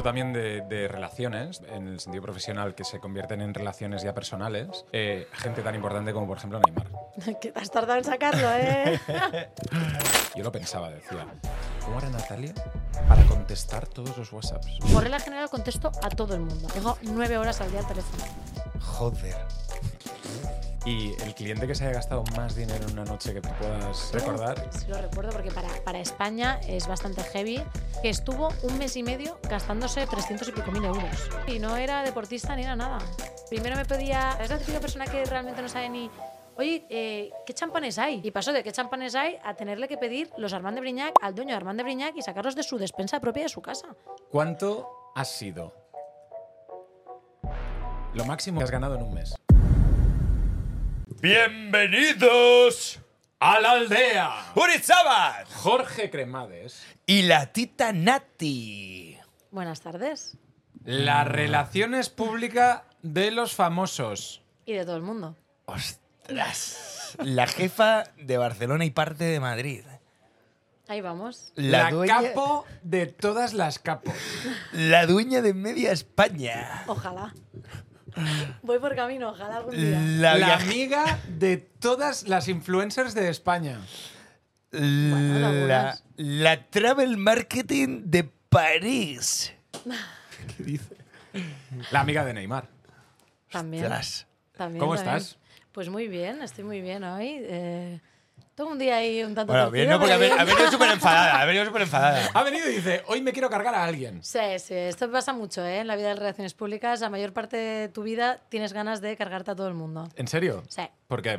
hablando también de, de relaciones, en el sentido profesional que se convierten en relaciones ya personales, eh, gente tan importante como por ejemplo Neymar. que te has tardado en sacarlo, ¿eh? Yo lo pensaba, decía, ¿cómo hará Natalia para contestar todos los WhatsApps? Por regla general contesto a todo el mundo. Tengo nueve horas al día al teléfono. Joder. Y el cliente que se haya gastado más dinero en una noche que te puedas recordar. Sí, lo recuerdo porque para, para España es bastante heavy. Que estuvo un mes y medio gastándose 300 y pico mil euros. Y no era deportista ni era nada. Primero me pedía. Es la típica persona que realmente no sabe ni. Oye, eh, ¿qué champanes hay? Y pasó de qué champanes hay a tenerle que pedir los Armand de Brignac al dueño de Armand de Brignac y sacarlos de su despensa propia de su casa. ¿Cuánto has sido? Lo máximo que has ganado en un mes. Bienvenidos ¡A la aldea! Urizabat Jorge Cremades. y la tita Nati. Buenas tardes. La relaciones pública de los famosos. Y de todo el mundo. Ostras. La jefa de Barcelona y parte de Madrid. Ahí vamos. La, La, dueña, capo de todas las capos. la dueña de media España. Ojalá. Voy por camino, ojalá algún día. La, amiga de todas las influencers de España. Bueno, la, travel marketing de París. ¿Qué dice? La amiga de Neymar. También. Ostras. también, ¿Cómo también. estás? Pues muy bien, estoy muy bien hoy. Eh, tengo un día ahí un tanto Bueno, bien, no, porque ha ven- venido súper enfadada. Ha venido súper enfadada. Ha venido y dice, hoy me quiero cargar a alguien. Sí, sí, esto pasa mucho ¿eh? en la vida de las relaciones públicas. La mayor parte de tu vida tienes ganas de cargarte a todo el mundo. ¿En serio? Sí. ¿Por qué?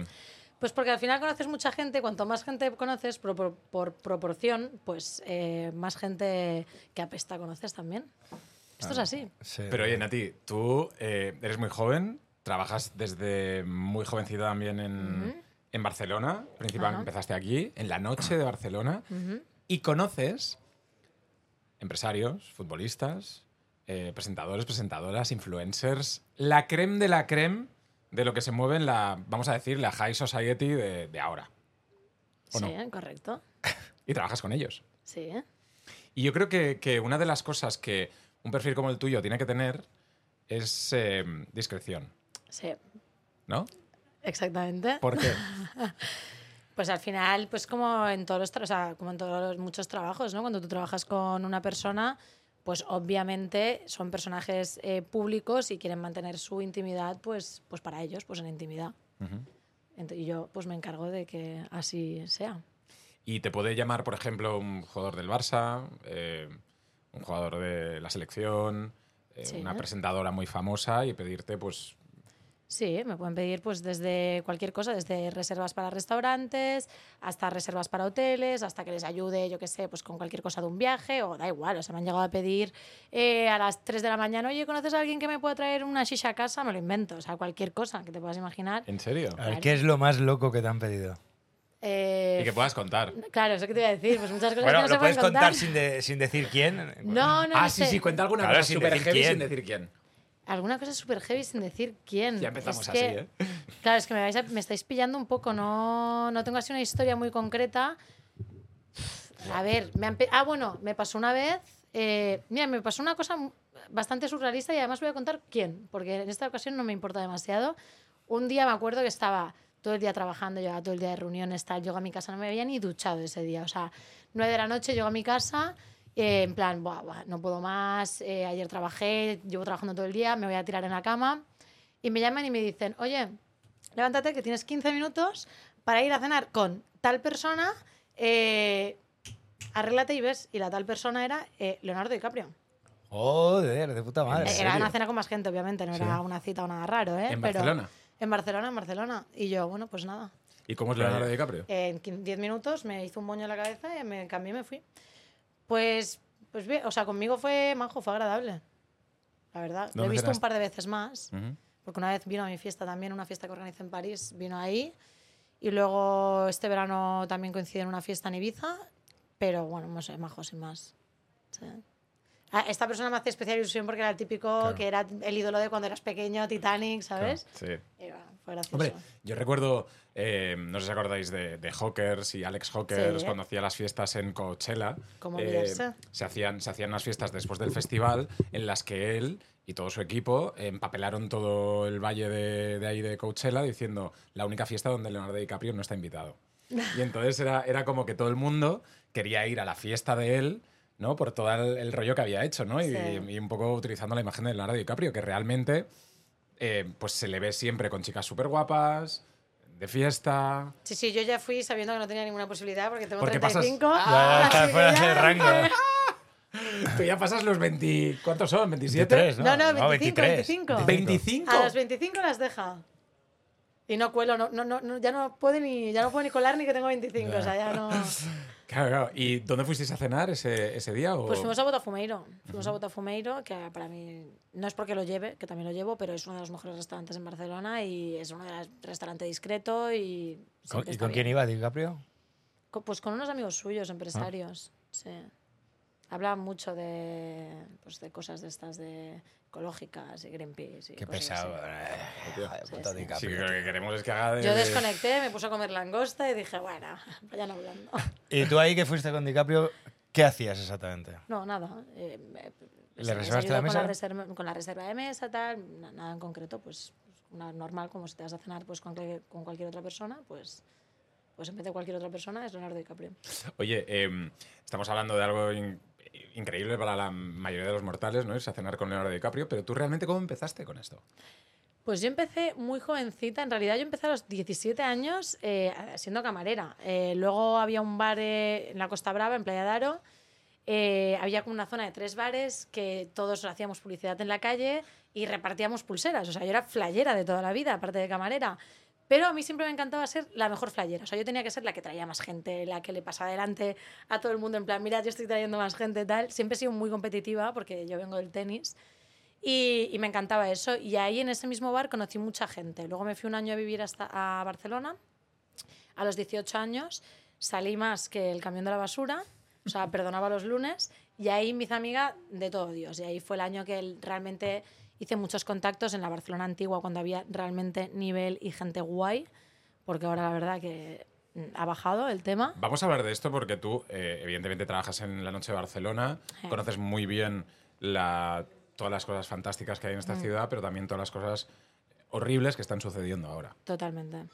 Pues porque al final conoces mucha gente, cuanto más gente conoces por, por- por proporción, pues eh, más gente que apesta conoces también. Esto es así. Sí. Pero oye, Nati, tú eh, eres muy joven, trabajas desde muy jovencita también en, en Barcelona, principalmente Ajá. empezaste aquí, en la noche de Barcelona, y conoces empresarios, futbolistas, eh, presentadores, presentadoras, influencers, la creme de la creme de lo que se mueve en la, vamos a decir, la high society de, de ahora. ¿O Sí, no? correcto. Y trabajas con ellos. Sí. Y yo creo que, que una de las cosas que un perfil como el tuyo tiene que tener es eh, discreción, Sí, ¿no? Exactamente. ¿Por qué? Pues al final, pues como en todos los, o sea, como en todos los muchos trabajos, ¿no? Cuando tú trabajas con una persona, pues obviamente son personajes eh, públicos y quieren mantener su intimidad, pues, pues para ellos, pues en intimidad. Y yo, pues me encargo de que así sea. Y te puede llamar, por ejemplo, un jugador del Barça, eh, un jugador de la selección, eh, Sí. una presentadora muy famosa y pedirte, pues, Sí, me pueden pedir pues desde cualquier cosa, desde reservas para restaurantes, hasta reservas para hoteles, hasta que les ayude, yo qué sé, pues con cualquier cosa de un viaje, o da igual, o sea, me han llegado a pedir eh, a las 3 de la mañana, oye, ¿conoces a alguien que me pueda traer una shisha a casa? Me lo invento, o sea, cualquier cosa que te puedas imaginar. ¿en serio? A ver, ¿qué es lo más loco que te han pedido? Eh, Y que puedas contar. Claro, eso que te iba a decir, pues muchas cosas Bueno, que no se lo puedes pueden contar contar. sin, de- sin decir quién. No, no, ah, no sí, sé. sí, cuenta alguna Claro, cosa sin súper decir heavy quién. sin decir quién. Alguna cosa súper heavy sin decir quién. Ya empezamos Es así, que- ¿eh? Claro, es que me, vais a- me estáis pillando un poco, no, no tengo así una historia muy concreta. A ver, me han ah, bueno, me pasó una vez, eh, mira, me pasó una cosa bastante surrealista y además voy a contar quién, porque en esta ocasión no me importa demasiado. Un día me acuerdo que estaba todo el día trabajando, llevaba todo el día de reuniones, tal, llego a mi casa, no me había ni duchado ese día, o sea, nueve de la noche llego a mi casa, eh, en plan, "Buah, buah, no puedo más, eh, ayer trabajé, llevo trabajando todo el día, me voy a tirar en la cama, y me llaman y me dicen, oye, levántate que tienes 15 minutos para ir a cenar con tal persona, eh, arréglate y ves. Y la tal persona era eh, Leonardo DiCaprio. Joder, de puta madre. Eh, ¿En era serio? una cena con más gente, obviamente, no era una cita o nada raro, ¿eh? ¿En Pero- Barcelona? En Barcelona, en Barcelona. Y yo, bueno, pues nada. ¿Y cómo es Leonardo DiCaprio? En 15 10 minutos me hizo un moño en la cabeza y me cambié y me fui. Pues, pues bien, o sea, conmigo fue majo, fue agradable. La verdad. Lo he ¿Dónde visto un par de veces más. Porque una vez vino a mi fiesta también, una fiesta que organizé en París, vino ahí. Y luego este verano también coincide en una fiesta en Ibiza. Pero bueno, no sé, majo, sin más. Sí. Ah, Esta persona me hace especial ilusión porque era el típico Claro. que era el ídolo de cuando eras pequeño, Titanic, ¿sabes? Sí. Y bueno, fue gracioso. Hombre, yo recuerdo, eh, no sé si acordáis de, de Hawkers y Alex Hawkers Sí. cuando hacía las fiestas en Coachella. ¿Cómo eh, se, hacían, se hacían unas fiestas después del festival en las que él y todo su equipo empapelaron todo el valle de, de ahí de Coachella diciendo la única fiesta donde Leonardo DiCaprio no está invitado. Y entonces era, era como que todo el mundo quería ir a la fiesta de él. ¿no? Por todo el, el rollo que había hecho, ¿no? Y, Sí. y un poco utilizando la imagen de Leonardo DiCaprio, que realmente eh, pues se le ve siempre con chicas súper guapas, de fiesta. Sí, sí, yo ya fui sabiendo que no tenía ninguna posibilidad porque tengo Porque pasas- 35. Ya, ya está así que fuera ya- de rango. Tú ya pasas los 20. ¿Cuántos son? ¿27? 23, No, no, 25, 23. 25. 25. A los 25 las deja. Y no cuelo, no, no, no, no, ya no puedo ni, ya no puedo ni colar ni que tengo 25, o sea, ya no. Claro, claro. ¿Y dónde fuisteis a cenar ese, ese día? O... Pues fuimos a Botafumeiro. Fuimos a Botafumeiro, que para mí no es porque lo lleve, que también lo llevo, pero es uno de los mejores restaurantes en Barcelona y es un restaurante discreto y. ¿Con- ¿Y con quién iba DiCaprio? Co- Pues con unos amigos suyos, empresarios. Sí. Hablaban mucho de, pues, de cosas de estas de ecológicas y Greenpeace. Y Qué pesado. así. tío. joder, Sí, puto sí. Sí, DiCaprio, que lo que tío. queremos es que haga de. Yo de- desconecté, me puse a comer langosta y dije, bueno, vayan hablando. ¿Y tú ahí que fuiste con DiCaprio, qué hacías exactamente? No, nada. eh, eh, ¿Le se- reservaste se la mesa? Con la, reserva, con la reserva de mesa, tal, na- nada en concreto, pues una normal, como si te vas a cenar pues, con, cualquier- con cualquier otra persona, pues, pues en vez de cualquier otra persona es Leonardo DiCaprio. Oye, em, estamos hablando de algo increíble para la mayoría de los mortales, ¿no? Irse a cenar con Leonardo DiCaprio, pero tú realmente, ¿cómo empezaste con esto? Pues yo empecé muy jovencita, en realidad yo empecé a los 17 años eh, siendo camarera. Eh, luego había un bar eh, en la Costa Brava, en Playa Daro. Eh, había como una zona de tres bares que todos hacíamos publicidad en la calle y repartíamos pulseras. O sea, yo era flayera de toda la vida, aparte de camarera. Pero a mí siempre me encantaba ser la mejor flayera. O sea, yo tenía que ser la que traía más gente, la que le pasaba adelante a todo el mundo. En plan, mira, yo estoy trayendo más gente, tal. Siempre he sido muy competitiva porque yo vengo del tenis. Y, y me encantaba eso. Y ahí en ese mismo bar conocí mucha gente. Luego me fui un año a vivir hasta a Barcelona. A los 18 años salí más que el camión de la basura. O sea, perdonaba los lunes. Y ahí me hice amiga de todo Dios. Y ahí fue el año que realmente hice muchos contactos en la Barcelona antigua cuando había realmente nivel y gente guay. Porque ahora la verdad que mm, ha bajado el tema. Vamos a hablar de esto porque tú, eh, evidentemente, trabajas en la Noche de Barcelona, Sí. conoces muy bien la- todas las cosas fantásticas que hay en esta Mm. ciudad, pero también todas las cosas horribles que están sucediendo ahora. Totalmente.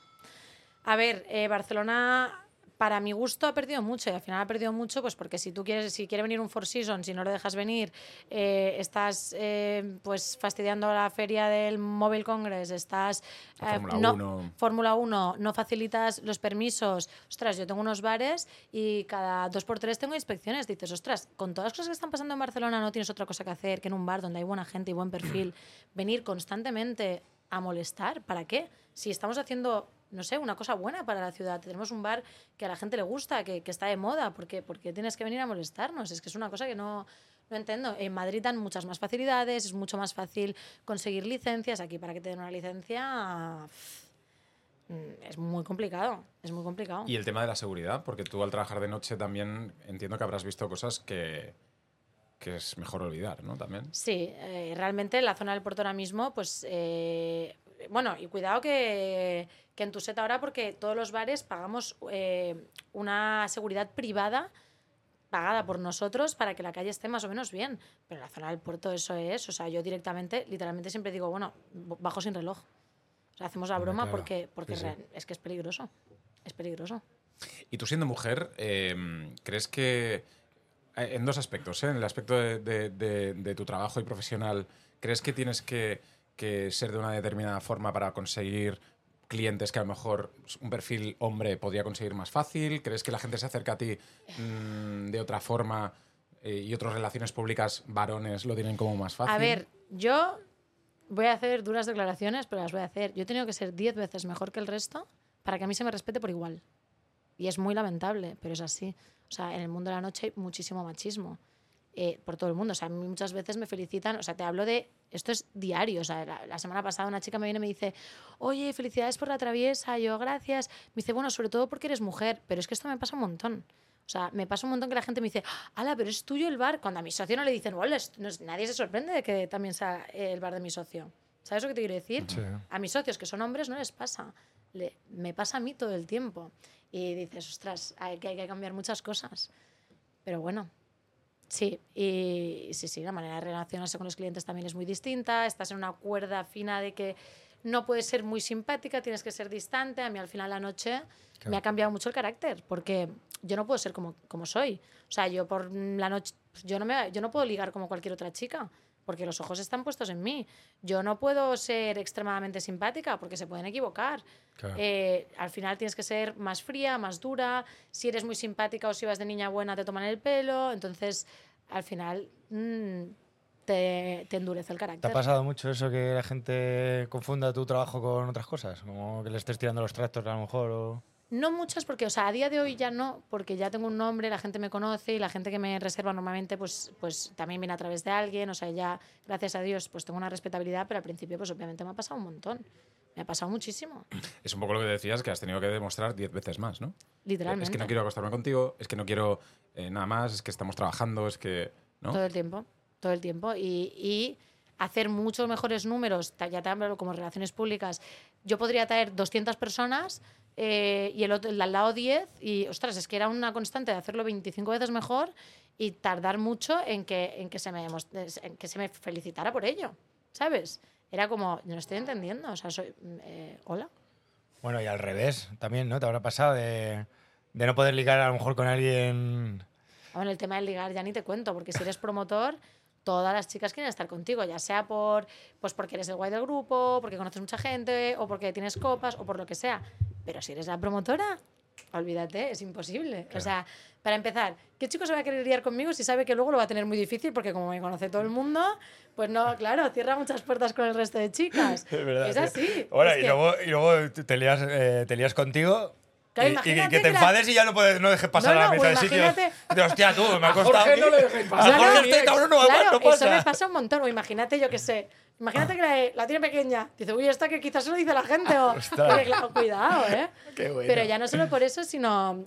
A ver, eh, Barcelona, para mi gusto, ha perdido mucho y al final ha perdido mucho, pues porque si tú quieres, si quiere venir un Four Seasons y no lo dejas venir, eh, estás eh, pues fastidiando la feria del Mobile Congress, estás eh, Fórmula no- 1. Fórmula 1, no facilitas los permisos. Ostras, yo tengo unos bares y cada dos por tres tengo inspecciones. Dices, ostras, con todas las cosas que están pasando en Barcelona no tienes otra cosa que hacer que en un bar donde hay buena gente y buen perfil, venir constantemente a molestar. ¿Para qué? Si estamos haciendo, no sé, una cosa buena para la ciudad, tenemos un bar que a la gente le gusta, que, que está de moda, ¿por qué? ¿por qué tienes que venir a molestarnos? Es que es una cosa que no, no entiendo. En Madrid dan muchas más facilidades, es mucho más fácil conseguir licencias. Aquí para que te den una licencia mm, es muy complicado, es muy complicado. Y el tema de la seguridad, porque tú al trabajar de noche también entiendo que habrás visto cosas que, que es mejor olvidar, ¿no? También. Sí, eh, realmente la zona del puerto ahora mismo, pues eh, bueno, y cuidado que, que en Tuset ahora, porque todos los bares pagamos eh, una seguridad privada pagada por nosotros para que la calle esté más o menos bien. Pero la zona del puerto eso es, o sea, yo directamente, literalmente siempre digo, bueno, bajo sin reloj. O sea, hacemos la broma claro. porque, porque Sí, sí. real- es que es peligroso. Es peligroso. Y tú siendo mujer, eh, ¿crees que eh, en dos aspectos, ¿eh? en el aspecto de, de- de- de tu trabajo y profesional, ¿crees que tienes que, que ser de una determinada forma para conseguir clientes que a lo mejor un perfil hombre podría conseguir más fácil? ¿Crees que la gente se acerca a ti mm, de otra forma eh, y otras relaciones públicas varones lo tienen como más fácil? A ver, yo voy a hacer duras declaraciones, pero las voy a hacer. Yo he tenido que ser 10 veces mejor que el resto para que a mí se me respete por igual. Y es muy lamentable, pero es así. O sea, en el mundo de la noche hay muchísimo machismo. Eh, por todo el mundo. O sea, a mí muchas veces me felicitan. O sea, te hablo de. Esto es diario. O sea, la, la semana pasada una chica me viene y me dice: Oye, felicidades por la traviesa. Yo, gracias. Me dice, bueno, sobre todo porque eres mujer. Pero es que esto me pasa un montón. O sea, me pasa un montón que la gente me dice, ala, pero es tuyo el bar. Cuando a mi socio no le dicen, "Hola, no nadie se sorprende de que también sea el bar de mi socio. ¿Sabes lo que te quiero decir? Sí. A mis socios, que son hombres, no les pasa. Le- me pasa a mí todo el tiempo. Y dices, ostras, hay que, hay que cambiar muchas cosas. Pero bueno, sí. Y sí, sí, la manera de relacionarse con los clientes también es muy distinta. Estás en una cuerda fina de que no puedes ser muy simpática, tienes que ser distante. A mí al final de la noche Claro. me ha cambiado mucho el carácter, porque yo no puedo ser como, como soy. O sea, yo por la noche, yo no, me, yo no puedo ligar como cualquier otra chica, porque los ojos están puestos en mí. Yo no puedo ser extremadamente simpática, porque se pueden equivocar. Claro. Eh, al final tienes que ser más fría, más dura. Si eres muy simpática o si vas de niña buena, te toman el pelo. Entonces, al final, mm, te, te endurece el ¿Te carácter. ha pasado mucho eso que la gente confunda tu trabajo con otras cosas? Como que le estés tirando los tractos a lo mejor o... No muchas, porque, o sea, a día de hoy ya no, porque ya tengo un nombre, la gente me conoce y la gente que me reserva normalmente, pues, pues también viene a través de alguien. O sea, ya, gracias a Dios, pues tengo una respetabilidad, pero al principio, pues obviamente me ha pasado un montón. Me ha pasado muchísimo, Es un poco lo que decías, que has tenido que demostrar 10 veces más, ¿no? literalmente. Es que no quiero acostarme contigo, es que no quiero eh, nada más, es que estamos trabajando, es que. ¿no? Todo el tiempo, todo el tiempo. Y, y hacer muchos mejores números, ya te hablo como relaciones públicas. Yo podría traer 200 personas eh, y el, otro, el de al lado 10 y, ostras, es que era una constante de hacerlo 25 veces mejor y tardar mucho en que, en que, se, me, en que se me felicitara por ello, ¿sabes? Era como, no estoy entendiendo, o sea, soy, eh, hola. Bueno, y al revés también, ¿no? Te habrá pasado de, de no poder ligar a lo mejor con alguien... Bueno, el tema del ligar ya ni te cuento, porque si eres promotor, todas las chicas quieren estar contigo, ya sea por, pues porque eres el guay del grupo, porque conoces mucha gente, o porque tienes copas, o por lo que sea. Pero si eres la promotora, olvídate, es imposible. O sea, para empezar, ¿qué chico se va a querer liar conmigo si sabe que luego lo va a tener muy difícil? Porque como me conoce todo el mundo, pues no, claro, cierra muchas puertas con el resto de chicas. Es verdad. Es así. Es y, que- luego, y luego te lías, eh, te lías contigo. Claro, y- y, que te que la- enfades y ya no, puedes, no dejes pasar No, a la no, mesa de sitio. imagínate- De, hostia, tú, me ha A costado. Jorge no le dejéis pasar. A Jorge este cabrón no va claro, no pasa. Eso me pasa un montón. O imagínate, yo qué sé. Imagínate que la, la tiene pequeña. Dice, uy, esta que quizás se lo dice la gente. O. Porque, claro, cuidado, ¿eh? Qué bueno. Pero ya no solo por eso, sino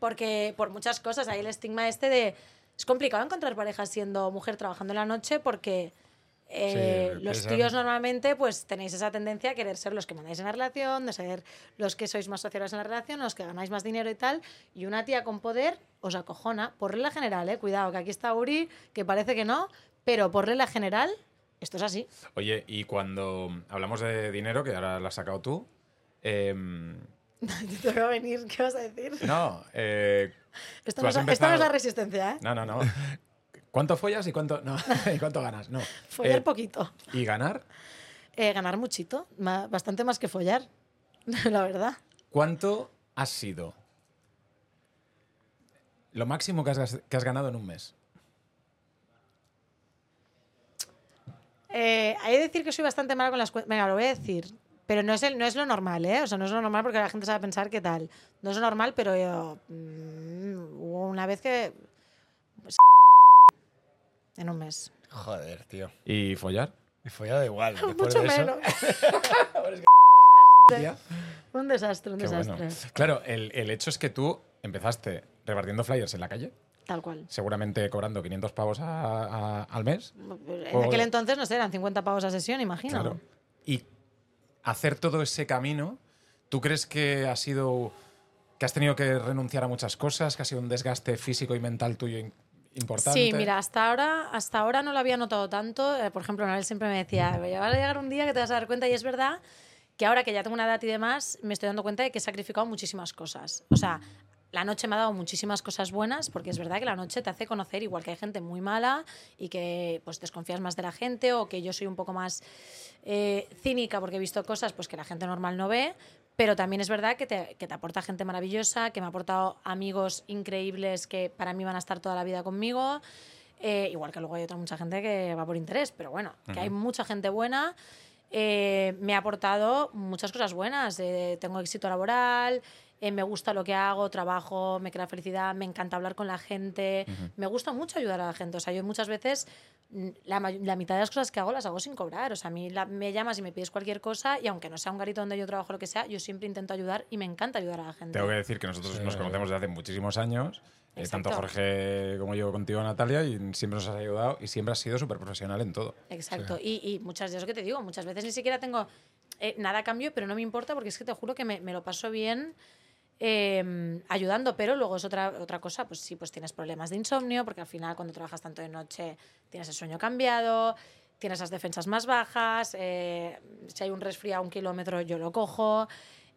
porque por muchas cosas hay el estigma este de. Es complicado encontrar parejas siendo mujer trabajando en la noche porque. Eh, Sí, los tíos normalmente pues tenéis esa tendencia a querer ser los que mandáis en la relación, de ser los que sois más sociales en la relación, los que ganáis más dinero y tal, y una tía con poder os acojona, por regla general, eh, cuidado, que aquí está Uri, que parece que no, pero por regla general, esto es así. Oye, y cuando hablamos de dinero, que ahora lo has sacado tú, em, Te voy a venir, ¿qué vas a decir? no, eh, Esto no, es, esto no es la resistencia, ¿eh? no, no, no. ¿Cuánto follas y cuánto, no, y cuánto ganas? No. Follar Eh, poquito. ¿Y ganar? Eh, ganar muchito, bastante más que follar, la verdad. ¿Cuánto has sido lo máximo que has, gas- que has ganado en un mes? Eh, hay que decir que soy bastante mala con las cuentas. Venga, lo voy a decir. Pero no es, el, no es lo normal, ¿eh? O sea, no es lo normal porque la gente sabe pensar qué tal. No es lo normal, pero yo, mm, hubo una vez que... pues, en un mes. Joder, tío. ¿Y follar? Y follado igual. Mucho de eso. menos. un desastre, un Qué bueno. desastre. Claro, el, el hecho es que tú empezaste repartiendo flyers en la calle, Tal cual. seguramente cobrando 500 pavos a- a- al mes. En O- aquel entonces, no sé, eran 50 pavos a sesión, imagino. Claro. Y hacer todo ese camino, ¿tú crees que ha sido que has tenido que renunciar a muchas cosas, que ha sido un desgaste físico y mental tuyo Sí, mira, hasta ahora, hasta ahora no lo había notado tanto. Eh, por ejemplo, Noel siempre me decía, "Ya va a llegar un día que te vas a dar cuenta, y es verdad que ahora que ya tengo una edad y demás, me estoy dando cuenta de que he sacrificado muchísimas cosas. O sea, la noche me ha dado muchísimas cosas buenas, porque es verdad que la noche te hace conocer, igual que hay gente muy mala y que pues desconfías más de la gente, o que yo soy un poco más eh, cínica porque he visto cosas pues, que la gente normal no ve. Pero también es verdad que te, que te aporta gente maravillosa, que me ha aportado amigos increíbles que para mí van a estar toda la vida conmigo. Eh, igual que luego hay otra mucha gente que va por interés, pero bueno, que hay mucha gente buena. Eh, me ha aportado muchas cosas buenas. Eh, tengo éxito laboral, eh, me gusta lo que hago, trabajo, me crea felicidad, me encanta hablar con la gente, me gusta mucho ayudar a la gente. O sea, yo muchas veces mm, la, la mitad de las cosas que hago las hago sin cobrar. O sea, a mí la- me llamas y me pides cualquier cosa y aunque no sea un garito donde yo trabajo, lo que sea, yo siempre intento ayudar y me encanta ayudar a la gente. Tengo que decir que nosotros nos conocemos desde hace muchísimos años. Eh, tanto. Jorge como yo contigo, Natalia, y siempre nos has ayudado y siempre has sido súper profesional en todo. Exacto. Y, y muchas eso que te digo, muchas veces ni siquiera tengo eh, nada a cambio, pero no me importa porque es que te juro que me, me lo paso bien eh, ayudando, pero luego es otra, otra cosa, pues sí, pues tienes problemas de insomnio, porque al final cuando trabajas tanto de noche tienes el sueño cambiado, tienes las defensas más bajas, eh, si hay un resfriado a un kilómetro yo lo cojo,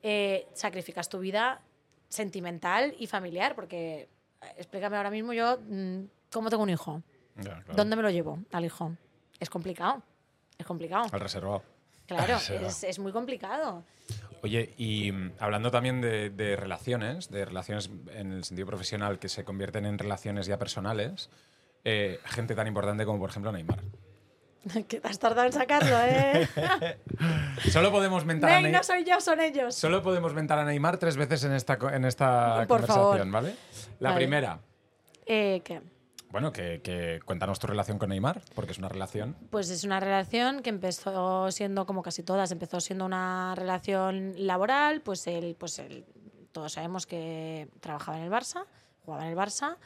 eh, sacrificas tu vida sentimental y familiar, porque eh, explícame ahora mismo yo mm, cómo tengo un hijo. Claro. ¿Dónde me lo llevo al hijo? Es complicado. Es complicado. Al reservado. Claro, Sí, es, es muy complicado. Oye, y mm, hablando también de, de relaciones, de relaciones en el sentido profesional que se convierten en relaciones ya personales, eh, gente tan importante como, por ejemplo, Neymar. que te has tardado en sacarlo, ¿eh? Solo podemos mentar a Ney, Neymar. no soy yo, son ellos. Solo podemos mentar a Neymar tres veces en esta, en esta Por conversación, favor. ¿vale? La Vale. primera, Eh, ¿qué? Bueno, que, que cuéntanos tu relación con Neymar, porque es una relación. Pues es una relación que empezó siendo, como casi todas, empezó siendo una relación laboral. Pues él, pues él, todos sabemos que trabajaba en el Barça, jugaba en el Barça.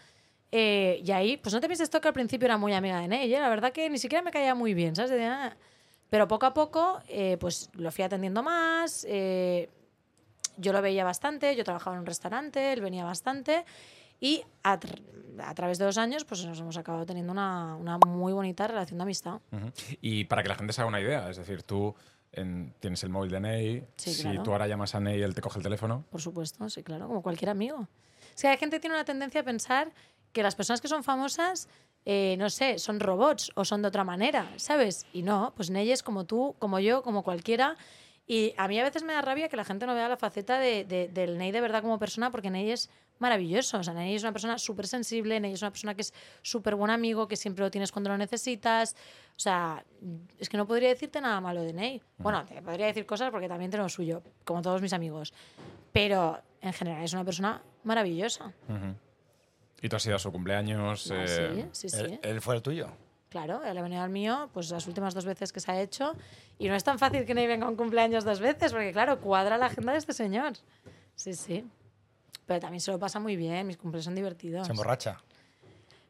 eh, y ahí, pues no te pienses esto que al principio era muy amiga de Ney. ¿eh? La verdad que ni siquiera me caía muy bien, ¿sabes? Ah. Pero poco a poco, eh, pues lo fui atendiendo más. eh, yo lo veía bastante, yo trabajaba en un restaurante, él venía bastante. Y a, tr- a través de los años, pues nos hemos acabado teniendo una, una muy bonita relación de amistad. Ujú. Y para que la gente se haga una idea, es decir, tú en- tienes el móvil de Ney, Sí, si claro. tú ahora llamas a Ney, él te coge el teléfono. Por supuesto, sí, claro, como cualquier amigo. Es que la gente tiene una tendencia a pensar que las personas que son famosas, eh, no sé, son robots o son de otra manera, ¿sabes? Y no, pues Ney es como tú, como yo, como cualquiera. Y a mí a veces me da rabia que la gente no vea la faceta de, de- del Ney de verdad como persona, porque Ney es maravilloso. O sea, Ney es una persona súper sensible, Ney es una persona que es súper buen amigo, que siempre lo tienes cuando lo necesitas. O sea, es que no podría decirte nada malo de Ney. Bueno, te podría decir cosas porque también tiene lo suyo, como todos mis amigos. Pero en general es una persona maravillosa. Ujú. Y tú has ido a su cumpleaños. Ah, eh, sí, sí, sí. Él, él fue el tuyo. Claro, él ha venido al mío pues las últimas dos veces que se ha hecho. Y no es tan fácil que Ney venga a un cumpleaños dos veces, porque claro, cuadra la agenda de este señor. Sí, sí. Pero también se lo pasa muy bien, mis cumpleaños son divertidos. Se emborracha.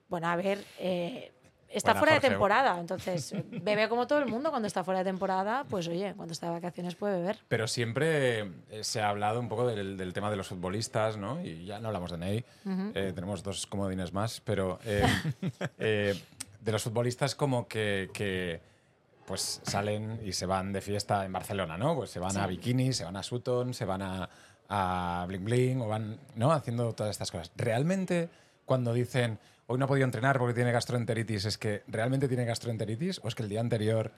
Bueno, a ver, eh, está Buena, fuera de temporada, entonces bebe como todo el mundo cuando está fuera de temporada, pues oye, cuando está de vacaciones puede beber. Pero siempre eh, se ha hablado un poco del, del tema de los futbolistas, ¿no? Y ya no hablamos de Ney, eh, tenemos dos comodines más, pero eh, de los futbolistas como que, que, pues salen y se van de fiesta en Barcelona, ¿no? Pues se van a. Bikini, se van a Sutton, se van a, a Bling Bling, o van, ¿no? Haciendo todas estas cosas. ¿Realmente cuando dicen hoy no ha podido entrenar porque tiene gastroenteritis, es que realmente tiene gastroenteritis o es que el día anterior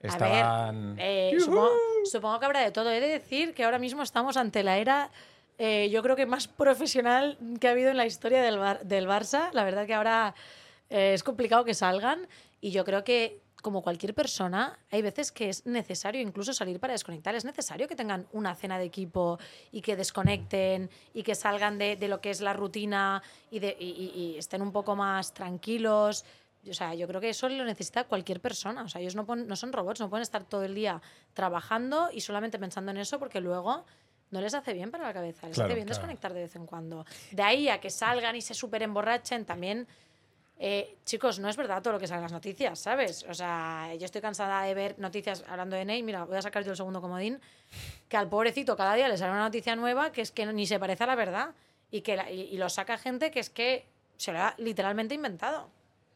estaban... A ver, eh, supongo, supongo que habrá de todo. He de decir que ahora mismo estamos ante la era, eh, yo creo que más profesional que ha habido en la historia del, Bar- del Barça. La verdad que ahora eh, es complicado que salgan y yo creo que como cualquier persona, hay veces que es necesario incluso salir para desconectar. Es necesario que tengan una cena de equipo y que desconecten y que salgan de, de lo que es la rutina y, de, y- y- y estén un poco más tranquilos. O sea, yo creo que eso lo necesita cualquier persona. O sea, ellos no, pon- no son robots, no pueden estar todo el día trabajando y solamente pensando en eso porque luego no les hace bien para la cabeza. Les Claro, hace bien claro. desconectar de vez en cuando. De ahí a que salgan y se súper emborrachen también. Eh, chicos, no es verdad todo lo que sale en las noticias, ¿sabes? O sea, yo estoy cansada de ver noticias hablando de Ney. Mira, voy a sacar yo el segundo comodín. Que al pobrecito cada día le sale una noticia nueva que es que ni se parece a la verdad. Y que la- y, y lo saca gente que es que se lo ha literalmente inventado.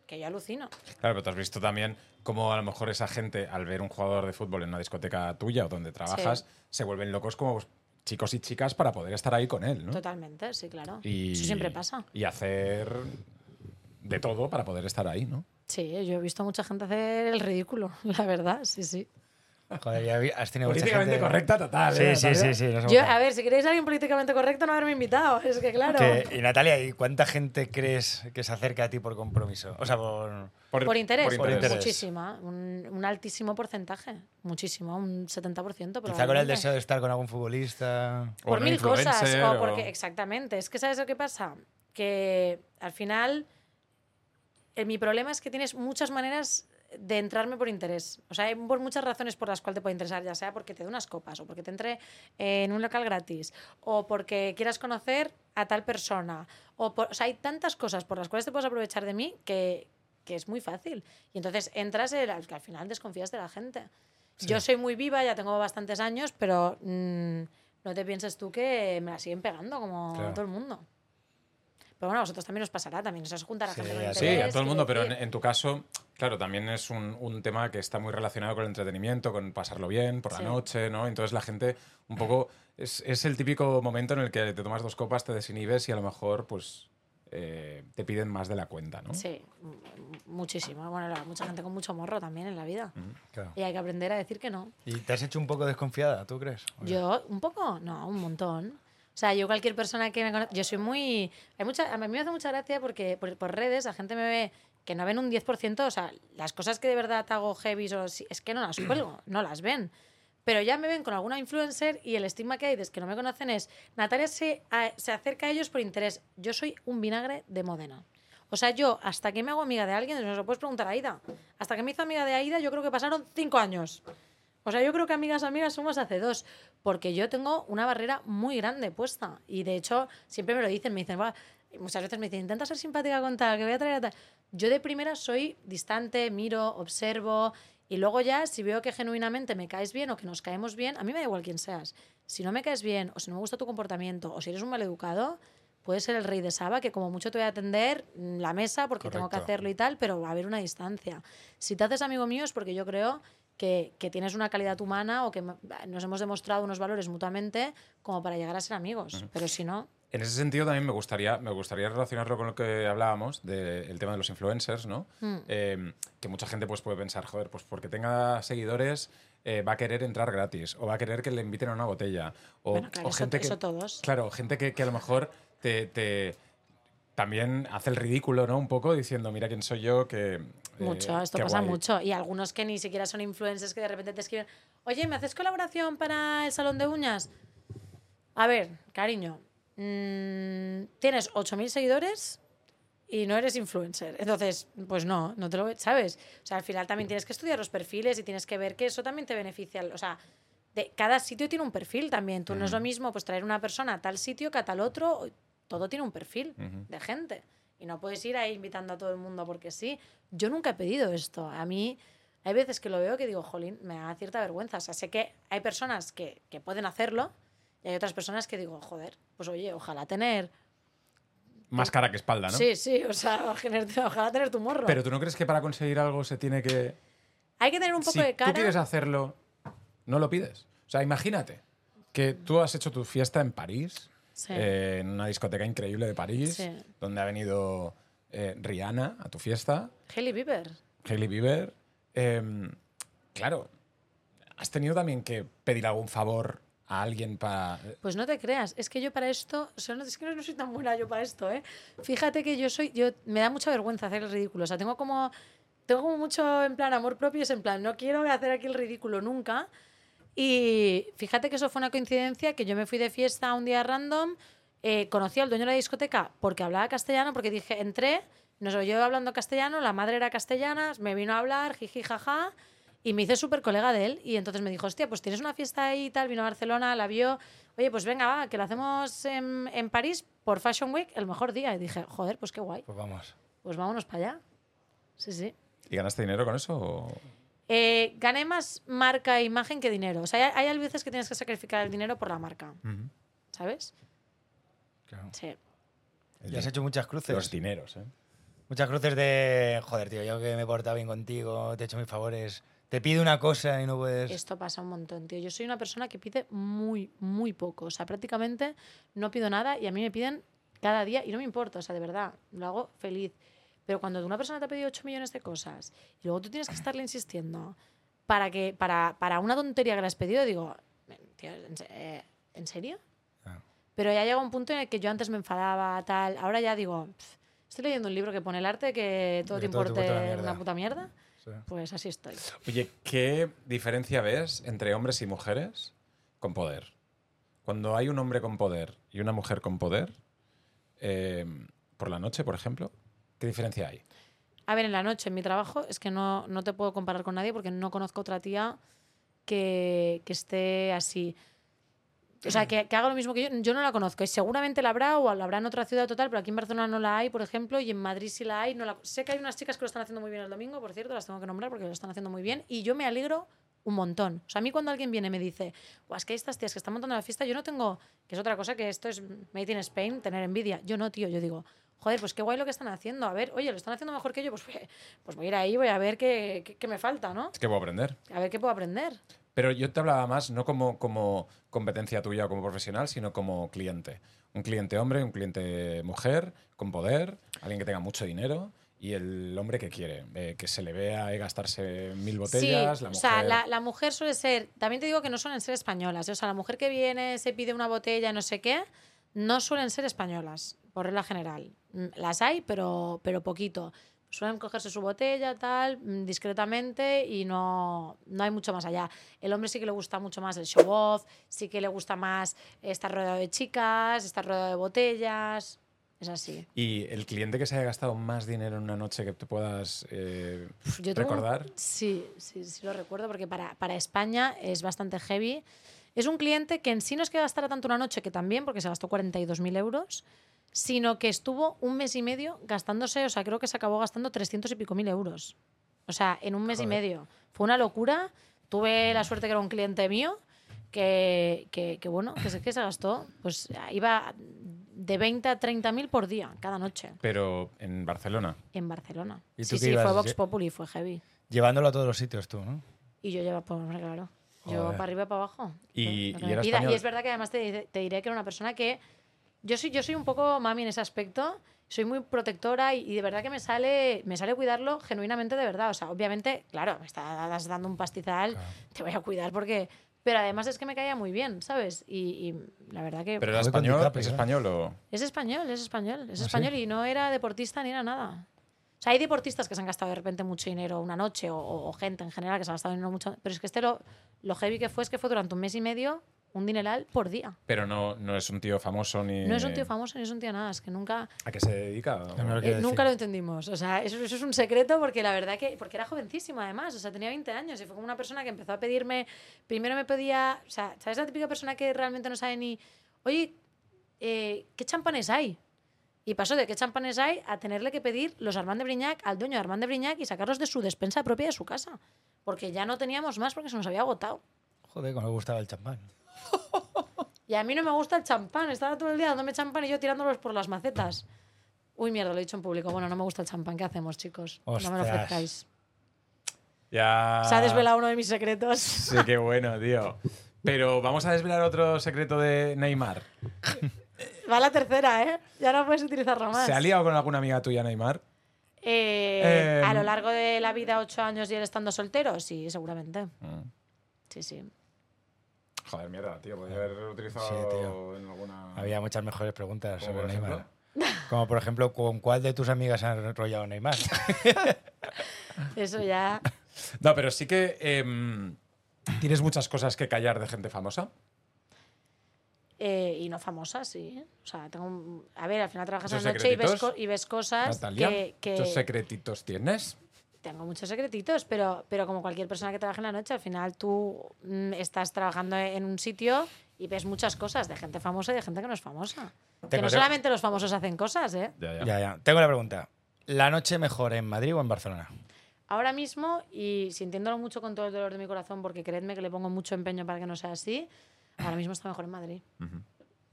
Que yo alucino. Claro, pero tú has visto también cómo a lo mejor esa gente, al ver un jugador de fútbol en una discoteca tuya o donde trabajas, se vuelven locos como chicos y chicas para poder estar ahí con él, ¿no? Totalmente, sí, claro. Y, Eso siempre pasa. Y hacer de todo para poder estar ahí, ¿no? Sí, yo he visto mucha gente hacer el ridículo, la verdad, sí, sí. Joder, ya has tenido mucha Políticamente gente- correcta total, Sí, ¿eh, sí, sí, sí. hemos Yo, a ver, si queréis a alguien políticamente correcto, no haberme invitado. Es que claro. Que- y Natalia, ¿y cuánta gente crees que se acerca a ti por compromiso? O sea, por... Por interés, Por interés. muchísima. Un, un altísimo porcentaje. Muchísimo, un 70%. Quizá con el deseo de estar con algún futbolista. O por mil cosas. o- porque, exactamente. Es que, ¿sabes lo que pasa? Que al final. Eh, mi problema es que tienes muchas maneras de entrarme por interés. O sea, hay por muchas razones por las cuales te puede interesar, ya sea porque te dé unas copas, o porque te entre en un local gratis, o porque quieras conocer a tal persona. O, por- o sea, hay tantas cosas por las cuales te puedes aprovechar de mí que, que es muy fácil. Y entonces entras en el- que al final desconfías de la gente. Yo soy muy viva, ya tengo bastantes años, pero mm, no te pienses tú que me la siguen pegando como Claro. todo el mundo. Pero bueno, a vosotros también os pasará, también os juntará Sí, gente con a Sí, interés, a todo el mundo, pero en, en tu caso, claro, también es un, un tema que está muy relacionado con el entretenimiento, con pasarlo bien por la Sí. noche, ¿no? Entonces la gente un poco... Es, es el típico momento en el que te tomas dos copas, te desinhibes y a lo mejor, pues, eh, te piden más de la cuenta, ¿no? Sí, muchísimo. Bueno, la- mucha gente con mucho morro también en la vida. Claro. Y hay que aprender a decir que no. ¿Y te has hecho un poco desconfiada, tú crees? Yo, un poco, no, un montón. O sea, yo cualquier persona que me conoce, yo soy muy... Hay mucha, a mí me hace mucha gracia porque por, por redes la gente me ve que no ven un 10%, o sea, las cosas que de verdad hago heavy o si- es que no las cuelgo, no las ven. Pero ya me ven con alguna influencer y el estigma que hay desde que no me conocen es, Natalia se, a- se acerca a ellos por interés. Yo soy un vinagre de Modena. O sea, yo, hasta que me hago amiga de alguien, nos lo puedes preguntar a Aida, hasta que me hizo amiga de Aida, yo creo que pasaron cinco años. O sea, yo creo que amigas, amigas somos hace dos, porque yo tengo una barrera muy grande puesta. Y de hecho, siempre me lo dicen, me dicen, muchas veces me dicen, intenta ser simpática con tal, que voy a traer a tal. Yo de primera soy distante, miro, observo, y luego ya, si veo que genuinamente me caes bien o que nos caemos bien, a mí me da igual quién seas. Si no me caes bien, o si no me gusta tu comportamiento, o si eres un maleducado, puedes ser el rey de Saba, que como mucho te voy a atender la mesa porque tengo que hacerlo y tal, pero va a haber una distancia. Si te haces amigo mío es porque yo creo que, que tienes una calidad humana o que nos hemos demostrado unos valores mutuamente como para llegar a ser amigos. Pero si no, En ese sentido también me gustaría, me gustaría relacionarlo con lo que hablábamos del tema de los influencers, ¿no? Mm. Eh, que mucha gente pues, puede pensar, joder, pues porque tenga seguidores eh, va a querer entrar gratis o va a querer que le inviten a una botella. O, Bueno, claro, o eso- gente que, eso todos. Claro, gente que, que a lo mejor te, te- también hace el ridículo, ¿no? Un poco diciendo, mira quién soy yo, que... eh, mucho, esto qué pasa guay". mucho. Y algunos que ni siquiera son influencers que de repente te escriben, oye, ¿me haces colaboración para el salón de uñas? A ver, cariño, mm, tienes 8.000 seguidores y no eres influencer. Entonces, pues no, no te lo ¿sabes? O sea, al final también tienes que estudiar los perfiles y tienes que ver que eso también te beneficia. O sea, de, cada sitio tiene un perfil también. Tú no es lo mismo pues traer una persona a tal sitio que a tal otro. Todo tiene un perfil de gente. Y no puedes ir ahí invitando a todo el mundo porque sí. Yo nunca he pedido esto. A mí hay veces que lo veo que digo, jolín, me da cierta vergüenza. O sea, sé que hay personas que, que pueden hacerlo y hay otras personas que digo, joder, pues oye, ojalá tener... Más cara que espalda, ¿no? Sí, sí, o sea, ojalá tener tu morro. Pero tú no crees que para conseguir algo se tiene que... hay que tener un poco si de cara. tú quieres hacerlo, no lo pides. O sea, imagínate que tú has hecho tu fiesta en París, Sí. eh, en una discoteca increíble de París, Sí. donde ha venido eh, Rihanna a tu fiesta, Hailey Bieber. Hailey Bieber. Em, claro, has tenido también que pedir algún favor a alguien para... Pues no te creas, es que yo para esto, es que no soy tan buena yo para esto, ¿eh? Fíjate que yo soy, yo me da mucha vergüenza hacer el ridículo, o sea, tengo como, tengo como mucho en plan amor propio, es en plan, no quiero hacer aquí el ridículo nunca. Y fíjate que eso fue una coincidencia, que yo me fui de fiesta un día random, eh, conocí al dueño de la discoteca porque hablaba castellano, porque dije, entré, nos oyó hablando castellano, la madre era castellana, me vino a hablar, jiji, jaja, y me hice súper colega de él. Y entonces me dijo, hostia, pues tienes una fiesta ahí y tal, vino a Barcelona, la vio, oye, pues venga, va, que lo hacemos en, en París por Fashion Week, el mejor día. Y dije, joder, pues qué guay, Pues vamos. pues vámonos para allá. Sí, sí. ¿Y ganaste dinero con eso? o- Eh, gané más marca e imagen que dinero. O sea, hay, hay veces que tienes que sacrificar el dinero por la marca, Ujú. ¿sabes? Claro. Sí. Y has hecho muchas cruces. Los dineros, ¿eh? Muchas cruces de, joder, tío, yo que me he portado bien contigo, te he hecho mis favores, te pido una cosa y no puedes... Esto pasa un montón, tío. Yo soy una persona que pide muy, muy poco. O sea, prácticamente no pido nada y a mí me piden cada día y no me importa, o sea, de verdad, lo hago feliz. Pero cuando una persona te ha pedido 8 millones de cosas y luego tú tienes que estarle insistiendo para, que, para, para una tontería que le has pedido, digo, tío, ¿en, se- eh, ¿en serio? Pero ya llega un punto en el que yo antes me enfadaba, tal. Ahora ya digo, "Pf, estoy leyendo un libro que pone el arte que todo Que te todo te importe importa una mierda". una puta mierda. Sí. Pues así estoy. Oye, ¿qué diferencia ves entre hombres y mujeres con poder? Cuando hay un hombre con poder y una mujer con poder, eh, por la noche, por ejemplo, ¿qué diferencia hay? A ver, en la noche, en mi trabajo, es que no, no te puedo comparar con nadie porque no conozco otra tía que, que esté así. O sea, que, que haga lo mismo que yo. Yo no la conozco. Y seguramente la habrá o la habrá en otra ciudad total, pero aquí en Barcelona no la hay, por ejemplo, y en Madrid sí la hay. No la... Sé que hay unas chicas que lo están haciendo muy bien el domingo, por cierto, las tengo que nombrar porque lo están haciendo muy bien. Y yo me alegro un montón. O sea, a mí cuando alguien viene y me dice, "Buah, es que hay estas tías que están montando la fiesta, yo no tengo, que es otra cosa que esto es made in Spain, tener envidia. Yo no, tío, yo digo, joder, pues qué guay lo que están haciendo. A ver, oye, lo están haciendo mejor que yo, pues, pues voy a ir ahí, voy a ver qué, qué, qué me falta, ¿no? Es que puedo aprender. A ver qué puedo aprender. Pero yo te hablaba más no como, como competencia tuya o como profesional, sino como cliente. Un cliente hombre, un cliente mujer, con poder, alguien que tenga mucho dinero y el hombre que quiere, eh, que se le vea eh, gastarse mil botellas. sí, la o sea, mujer- la, la mujer suele ser, también te digo que no suelen ser españolas, ¿eh? o sea, la mujer que viene, se pide una botella, no sé qué, no suelen ser españolas, por regla general. Mm, Las hay, pero, pero poquito. Suelen cogerse su botella, tal, mm, discretamente y no, no hay mucho más allá. El hombre sí que le gusta mucho más el show off, sí que le gusta más estar rodeado de chicas, estar rodeado de botellas. Es así. Y el cliente que se haya gastado más dinero en una noche que te puedas eh, Yo tengo un- recordar. Sí, sí, sí lo recuerdo porque para, para España es bastante heavy. Es un cliente que en sí no es que gastara tanto una noche, que también, porque se gastó 42.000 euros, sino que estuvo un mes y medio gastándose, o sea, creo que se acabó gastando 300 y pico mil euros. O sea, en un mes y medio. Fue una locura. Tuve la suerte que era un cliente mío, que, que, que bueno, que se, que se gastó, pues iba de 20 a 30 mil por día, cada noche, Pero en Barcelona. en Barcelona. ¿Y tú Sí, qué sí, ibas? fue Vox Populi, fue heavy. Llevándolo a todos los sitios tú, ¿no? Y yo llevo, pues claro. Yo para arriba y para abajo. Y- y es verdad que además te diré que era una persona que. Yo soy, yo soy un poco mami en ese aspecto. Soy muy protectora y, y de verdad que me sale, me sale cuidarlo genuinamente de verdad. O sea, obviamente, claro, me estás dando un pastizal, Claro. te voy a cuidar porque. Pero además es que me caía muy bien, ¿sabes? Y, y la verdad que. ¿Pero era español? ¿Es ¿eh? español o...? Es español, es español, es ¿Ah, sí? español y no era deportista ni era nada. O sea, hay deportistas que se han gastado de repente mucho dinero una noche o, o- o gente en general que se ha gastado dinero mucho. Pero es que este lo, lo heavy que fue es que fue durante un mes y medio un dineral por día. Pero no, no es un tío famoso ni... No es un tío famoso ni es un tío nada, es que nunca, ¿A qué se dedica? No eh, nunca lo entendimos. O sea, eso, eso es un secreto porque la verdad que. Porque era jovencísimo además, o sea, tenía 20 años y fue como una persona que empezó a pedirme. Primero me pedía. O sea, ¿sabes la típica persona que realmente no sabe ni. Oye, eh, ¿qué champanes hay? Y pasó de qué champanes hay a tenerle que pedir los Armand de Brignac al dueño de Armand de Brignac y sacarlos de su despensa propia de su casa. Porque ya no teníamos más porque se nos había agotado. Joder, como me gustaba el champán. Y a mí no me gusta el champán. Estaba todo el día dándome champán y yo tirándolos por las macetas. Uy, mierda, lo he dicho en público. Bueno, no me gusta el champán. ¿Qué hacemos, chicos? No me lo Ostras. ofrezcáis. Ya... Se ha desvelado uno de mis secretos. Sí, qué bueno, tío. Pero vamos a desvelar otro secreto de Neymar. Va la tercera, ¿eh? Ya no puedes utilizarlo más. ¿Se ha liado con alguna amiga tuya, Neymar? Eh, Eh, a lo largo de la vida, ocho años y él estando soltero, sí, seguramente. Mm. Sí, sí. Joder, mierda, tío. Podría haber utilizado Sí, tío. en alguna... Había muchas mejores preguntas ¿Cómo, sobre por ejemplo? Neymar. Como por ejemplo, ¿con cuál de tus amigas han enrollado Neymar? Eso ya. No, pero sí que em, tienes muchas cosas que callar de gente famosa. Eh, y no famosa, sí. O sea, tengo. un- A ver, al final trabajas en ¿Muchos la noche y ves, y ves cosas Natalia, que. que- ¿qué secretitos tienes? Tengo muchos secretitos, pero, pero como cualquier persona que trabaja en la noche, al final tú mm, estás trabajando en un sitio y ves muchas cosas de gente famosa y de gente que no es famosa. que no solamente los famosos hacen cosas, ¿eh? Ya, ya, ya. Tengo la pregunta. ¿La noche mejor en Madrid o en Barcelona? Ahora mismo, y sintiéndolo mucho con todo el dolor de mi corazón, porque creedme que le pongo mucho empeño para que no sea así, ahora mismo está mejor en Madrid. Ujú.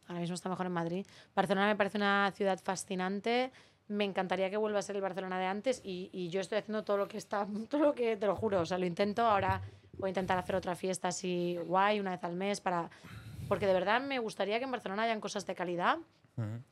Ahora mismo está mejor en Madrid. Barcelona me parece una ciudad fascinante. Me encantaría que vuelva a ser el Barcelona de antes y, y yo estoy haciendo todo lo que está, todo lo que te lo juro, o sea, lo intento. Ahora voy a intentar hacer otra fiesta así guay una vez al mes para porque de verdad me gustaría que en Barcelona hayan cosas de calidad, Ujú.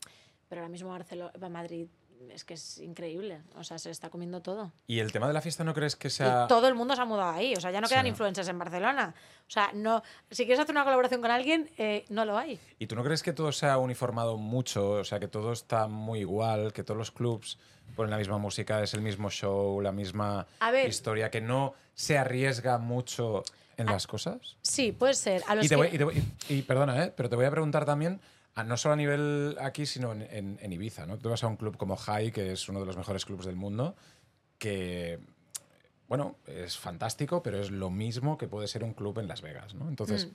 pero ahora mismo Barcelona, Madrid es que es increíble, o sea, se está comiendo todo. ¿Y el tema de la fiesta no crees que Y sea...? todo el mundo se ha mudado ahí. O sea, ya no quedan Sí. influencers en Barcelona. O sea, no, si quieres hacer una colaboración con alguien, eh, no lo hay. ¿Y tú no crees que todo se ha uniformado mucho? O sea, que todo está muy igual, que todos los clubs ponen la misma música, es el mismo show, la misma ver. historia, que no se arriesga mucho en las cosas? Sí, puede ser. A los Y, te que- voy- y te voy- y- y perdona, ¿eh? pero te voy a preguntar también, no solo a nivel aquí, sino en, en- en Ibiza. ¿no? Tú vas a un club como High, que es uno de los mejores clubs del mundo, que, bueno, es fantástico, pero es lo mismo que puede ser un club en Las Vegas, ¿no? Entonces, Mm.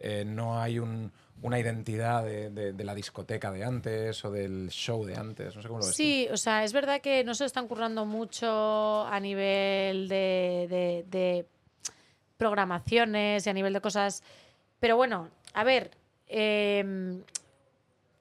eh, no hay un- una identidad de, de- de la discoteca de antes o del show de antes, no sé cómo lo ves. tú. Sí, o sea, es verdad que no se están currando mucho a nivel de, de- de programaciones y a nivel de cosas. Pero bueno, a ver, em,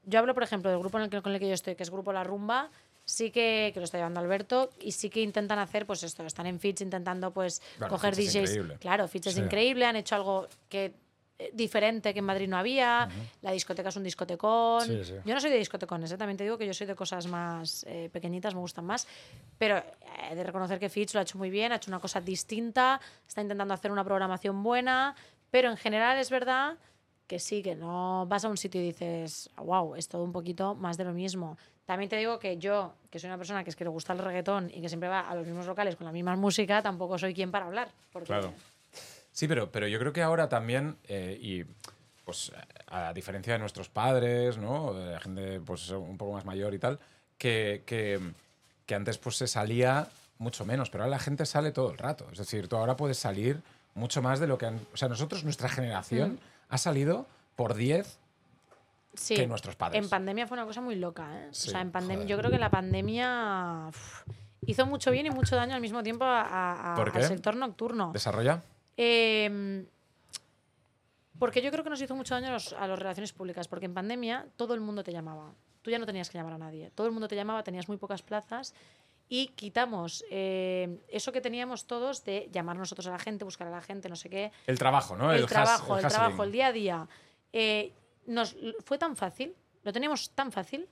yo hablo, por ejemplo, del grupo en el que, con el que yo estoy, que es Grupo La Rumba, sí que, que lo está llevando Alberto, y sí que intentan hacer, pues esto, están en Fitch intentando pues Claro, coger Fitch es DJs. Claro, Fitch es Sí. increíble, han hecho algo que eh, diferente que en Madrid no había, la discoteca es un discotecón. Sí, sí. Yo no soy de discotecones, ¿eh? también te digo que yo soy de cosas más eh, pequeñitas, me gustan más, pero he de reconocer que Fitch lo ha hecho muy bien, ha hecho una cosa distinta, está intentando hacer una programación buena, pero en general es verdad que sí, que no vas a un sitio y dices, wow, es todo un poquito más de lo mismo. También te digo que yo, que soy una persona que es que le gusta el reggaetón y que siempre va a los mismos locales con la misma música, tampoco soy quien para hablar. Porque Claro. Sí, pero, pero yo creo que ahora también, eh, y pues a diferencia de nuestros padres, ¿no? De la gente pues, un poco más mayor y tal, que, que, que antes pues se salía mucho menos, pero ahora la gente sale todo el rato. Es decir, tú ahora puedes salir mucho más de lo que han... O sea, nosotros, nuestra generación, ha salido por 10 Sí, que nuestros padres. En pandemia fue una cosa muy loca, ¿eh? Sí, o sea, en pandemia, yo creo que la pandemia uf, hizo mucho bien y mucho daño al mismo tiempo a- a- ¿Por qué? al sector nocturno. ¿Desarrolla? Eh, porque yo creo que nos hizo mucho daño a, los- a las relaciones públicas, porque en pandemia todo el mundo te llamaba. Tú ya no tenías que llamar a nadie. Todo el mundo te llamaba, tenías muy pocas plazas y quitamos eh, eso que teníamos todos de llamar nosotros a la gente, buscar a la gente, no sé qué El trabajo, ¿no? el, has- trabajo, el, trabajo, el día a día. eh, nos, fue tan fácil, lo teníamos tan fácil,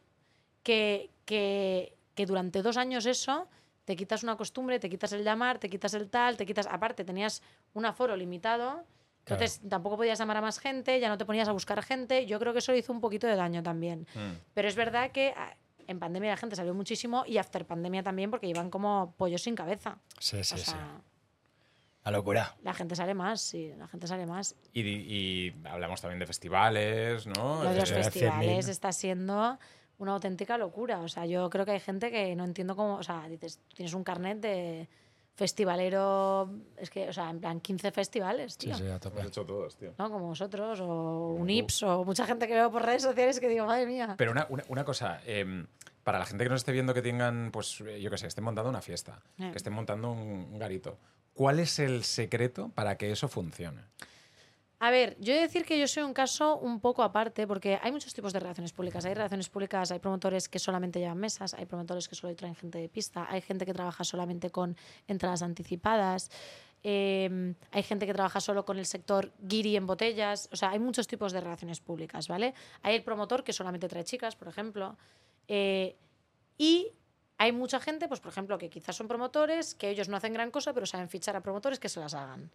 que, que, que durante dos años eso, te quitas una costumbre, te quitas el llamar, te quitas el tal, te quitas. Aparte, tenías un aforo limitado. Entonces tampoco podías llamar a más gente, ya no te ponías a buscar gente. Yo creo que eso le hizo un poquito de daño también. Mm. Pero es verdad que ah, en pandemia la gente salió muchísimo y after pandemia también porque iban como pollos sin cabeza. Sí, sí, o sí. La locura. la gente sale más, sí, la gente sale más. Y, y hablamos también de festivales, ¿no? Lo de los Eh, festivales 100.000. está siendo una auténtica locura. O sea, yo creo que hay gente que no entiendo cómo. O sea, dices, tienes un carnet de festivalero. Es que, o sea, en plan 15 festivales, Sí, tío. sí, a tope. Hemos hecho todos, tío. ¿no? Como vosotros, o un IPS, o mucha gente que veo por redes sociales que digo, madre mía. Pero una, una- una cosa, em, para la gente que nos esté viendo que tengan, pues, yo qué sé, estén montando una fiesta, Eh. que estén montando un, un garito, ¿cuál es el secreto para que eso funcione? A ver, yo he de decir que yo soy un caso un poco aparte, porque hay muchos tipos de relaciones públicas. Hay relaciones públicas, hay promotores que solamente llevan mesas, hay promotores que solo traen gente de pista, hay gente que trabaja solamente con entradas anticipadas, eh, hay gente que trabaja solo con el sector guiri en botellas. O sea, hay muchos tipos de relaciones públicas, ¿vale? Hay el promotor que solamente trae chicas, por ejemplo. eh, y hay mucha gente, pues por ejemplo, que quizás son promotores, que ellos no hacen gran cosa, pero saben fichar a promotores que se las hagan.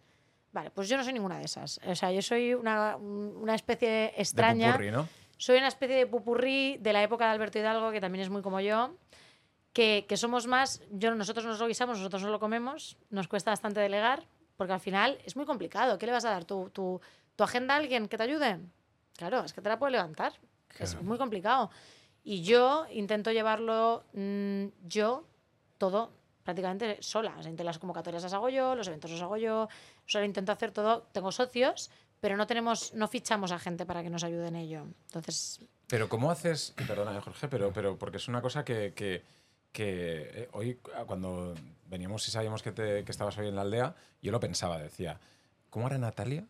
Vale, pues yo no soy ninguna de esas. O sea, yo soy una, un- una especie extraña. De pupurri, ¿no? Soy una especie de pupurrí de la época de Alberto Hidalgo, que también es muy como yo, que, que somos más, yo, nosotros nos lo guisamos, nosotros no lo comemos, nos cuesta bastante delegar, porque al final es muy complicado. ¿Qué le vas a dar? ¿Tu, tu, tu agenda a alguien que te ayude? Claro, es que te la puede levantar. Es muy complicado. Y yo intento llevarlo mm, yo todo prácticamente sola. O sea, las convocatorias las hago yo, los eventos los hago yo, solo intento hacer todo. Tengo socios, pero no tenemos, no fichamos a gente para que nos ayude en ello. Entonces, Pero ¿cómo haces, perdona eh, Jorge, pero, pero porque es una cosa que, que, que, eh, hoy ah, cuando veníamos y sabíamos que, te- que estabas hoy en la aldea, yo lo pensaba, decía, ¿cómo hará Natalia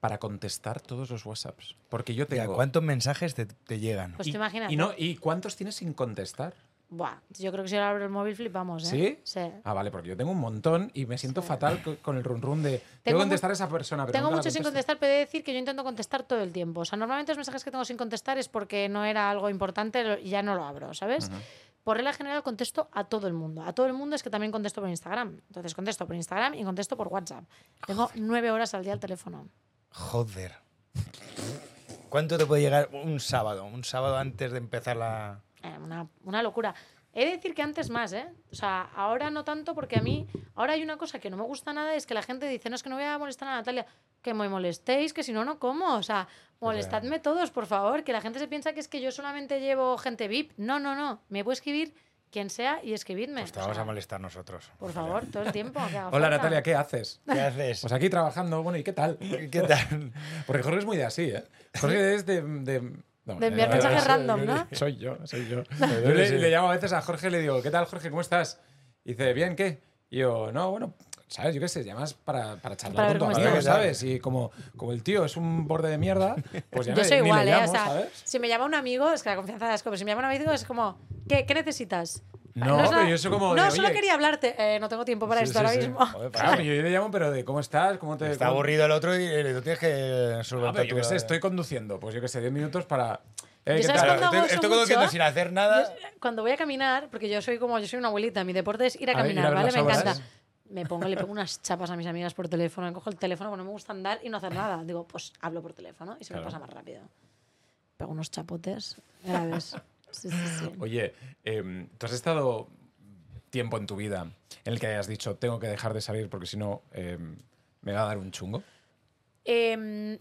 para contestar todos los WhatsApps? Porque yo Ya, tengo... ¿Cuántos mensajes te, te llegan? Pues y, tú imagínate. y no, ¿Y cuántos tienes sin contestar? Buah, yo creo que si ahora abro el móvil flipamos, ¿eh? ¿Sí? Sí. Ah, vale, porque yo tengo un montón y me siento fatal co- con el run run de... Tengo, que contestar a esa persona, pero Tengo mucho sin contesto". contestar, pero he de decir que yo intento contestar todo el tiempo. O sea, normalmente los mensajes que tengo sin contestar es porque no era algo importante y ya no lo abro, ¿sabes? Por regla general contesto a todo el mundo. A todo el mundo es que también contesto por Instagram. Entonces contesto por Instagram y contesto por WhatsApp. Tengo nueve horas al día al teléfono. Joder. ¿Cuánto te puede llegar un sábado? Un sábado antes de empezar la... Eh, una, una locura. He de decir que antes más, ¿eh? O sea, ahora no tanto porque a mí, ahora hay una cosa que no me gusta nada, es que la gente dice, no, es que no voy a molestar a Natalia. Que me molestéis, que si no, no como. O sea, molestadme todos, por favor, que la gente se piensa que es que yo solamente llevo gente VIP. No, no, no. Me puede escribir quien sea, y escribidme. Pues te O vamos sea, a molestar nosotros. Por favor, todo el tiempo. Hola falta. Natalia, ¿qué haces? ¿Qué haces? Pues aquí trabajando, bueno, ¿y qué tal? ¿Qué tal? Porque Jorge es muy de así, ¿eh? Jorge es de... de no, De enviar eh, mensajes eh, random, ¿no? Soy yo, soy yo. Yo le, llamo a veces a Jorge y le digo, ¿qué tal, Jorge? ¿Cómo estás? Y dice, ¿bien qué? Y yo, no, bueno, ¿sabes? Yo qué sé, llamas para, para charlar Para con tu amigo. ¿sabes? Y como, como el tío es un borde de mierda, pues ya Yo soy ni igual, le ¿eh? llamo, O sea, ¿sabes? si me llama un amigo, es que la confianza es como, si me llama un amigo es como, ¿qué, qué necesitas? No, es pero yo soy como No, de, solo quería hablarte. Eh, no tengo tiempo para Sí, esto sí, ahora sí. mismo. Joder, yo le llamo, pero de cómo estás, cómo te... Está cómo- aburrido el otro y eh, tú tienes que solventar yo tu- qué sé, estoy conduciendo, pues yo qué sé, 10 minutos para... Eh, Yo ¿qué sabes? Claro, cuando estoy, conduciendo sin hacer nada. Cuando voy a caminar, porque yo soy como, yo soy una abuelita, mi deporte es ir a ir a caminar, ver ¿vale? Me obras. encanta. Me pongo, le pongo unas chapas a mis amigas por teléfono, me cojo el teléfono, porque no me gusta andar y no hacer nada. Digo, pues hablo por teléfono y se Claro. me pasa más rápido. Pego unos chapotes graves. Sí, sí, sí. Oye, em, ¿tú has estado tiempo en tu vida en el que hayas dicho, tengo que dejar de salir porque si no em, me va a dar un chungo? Em,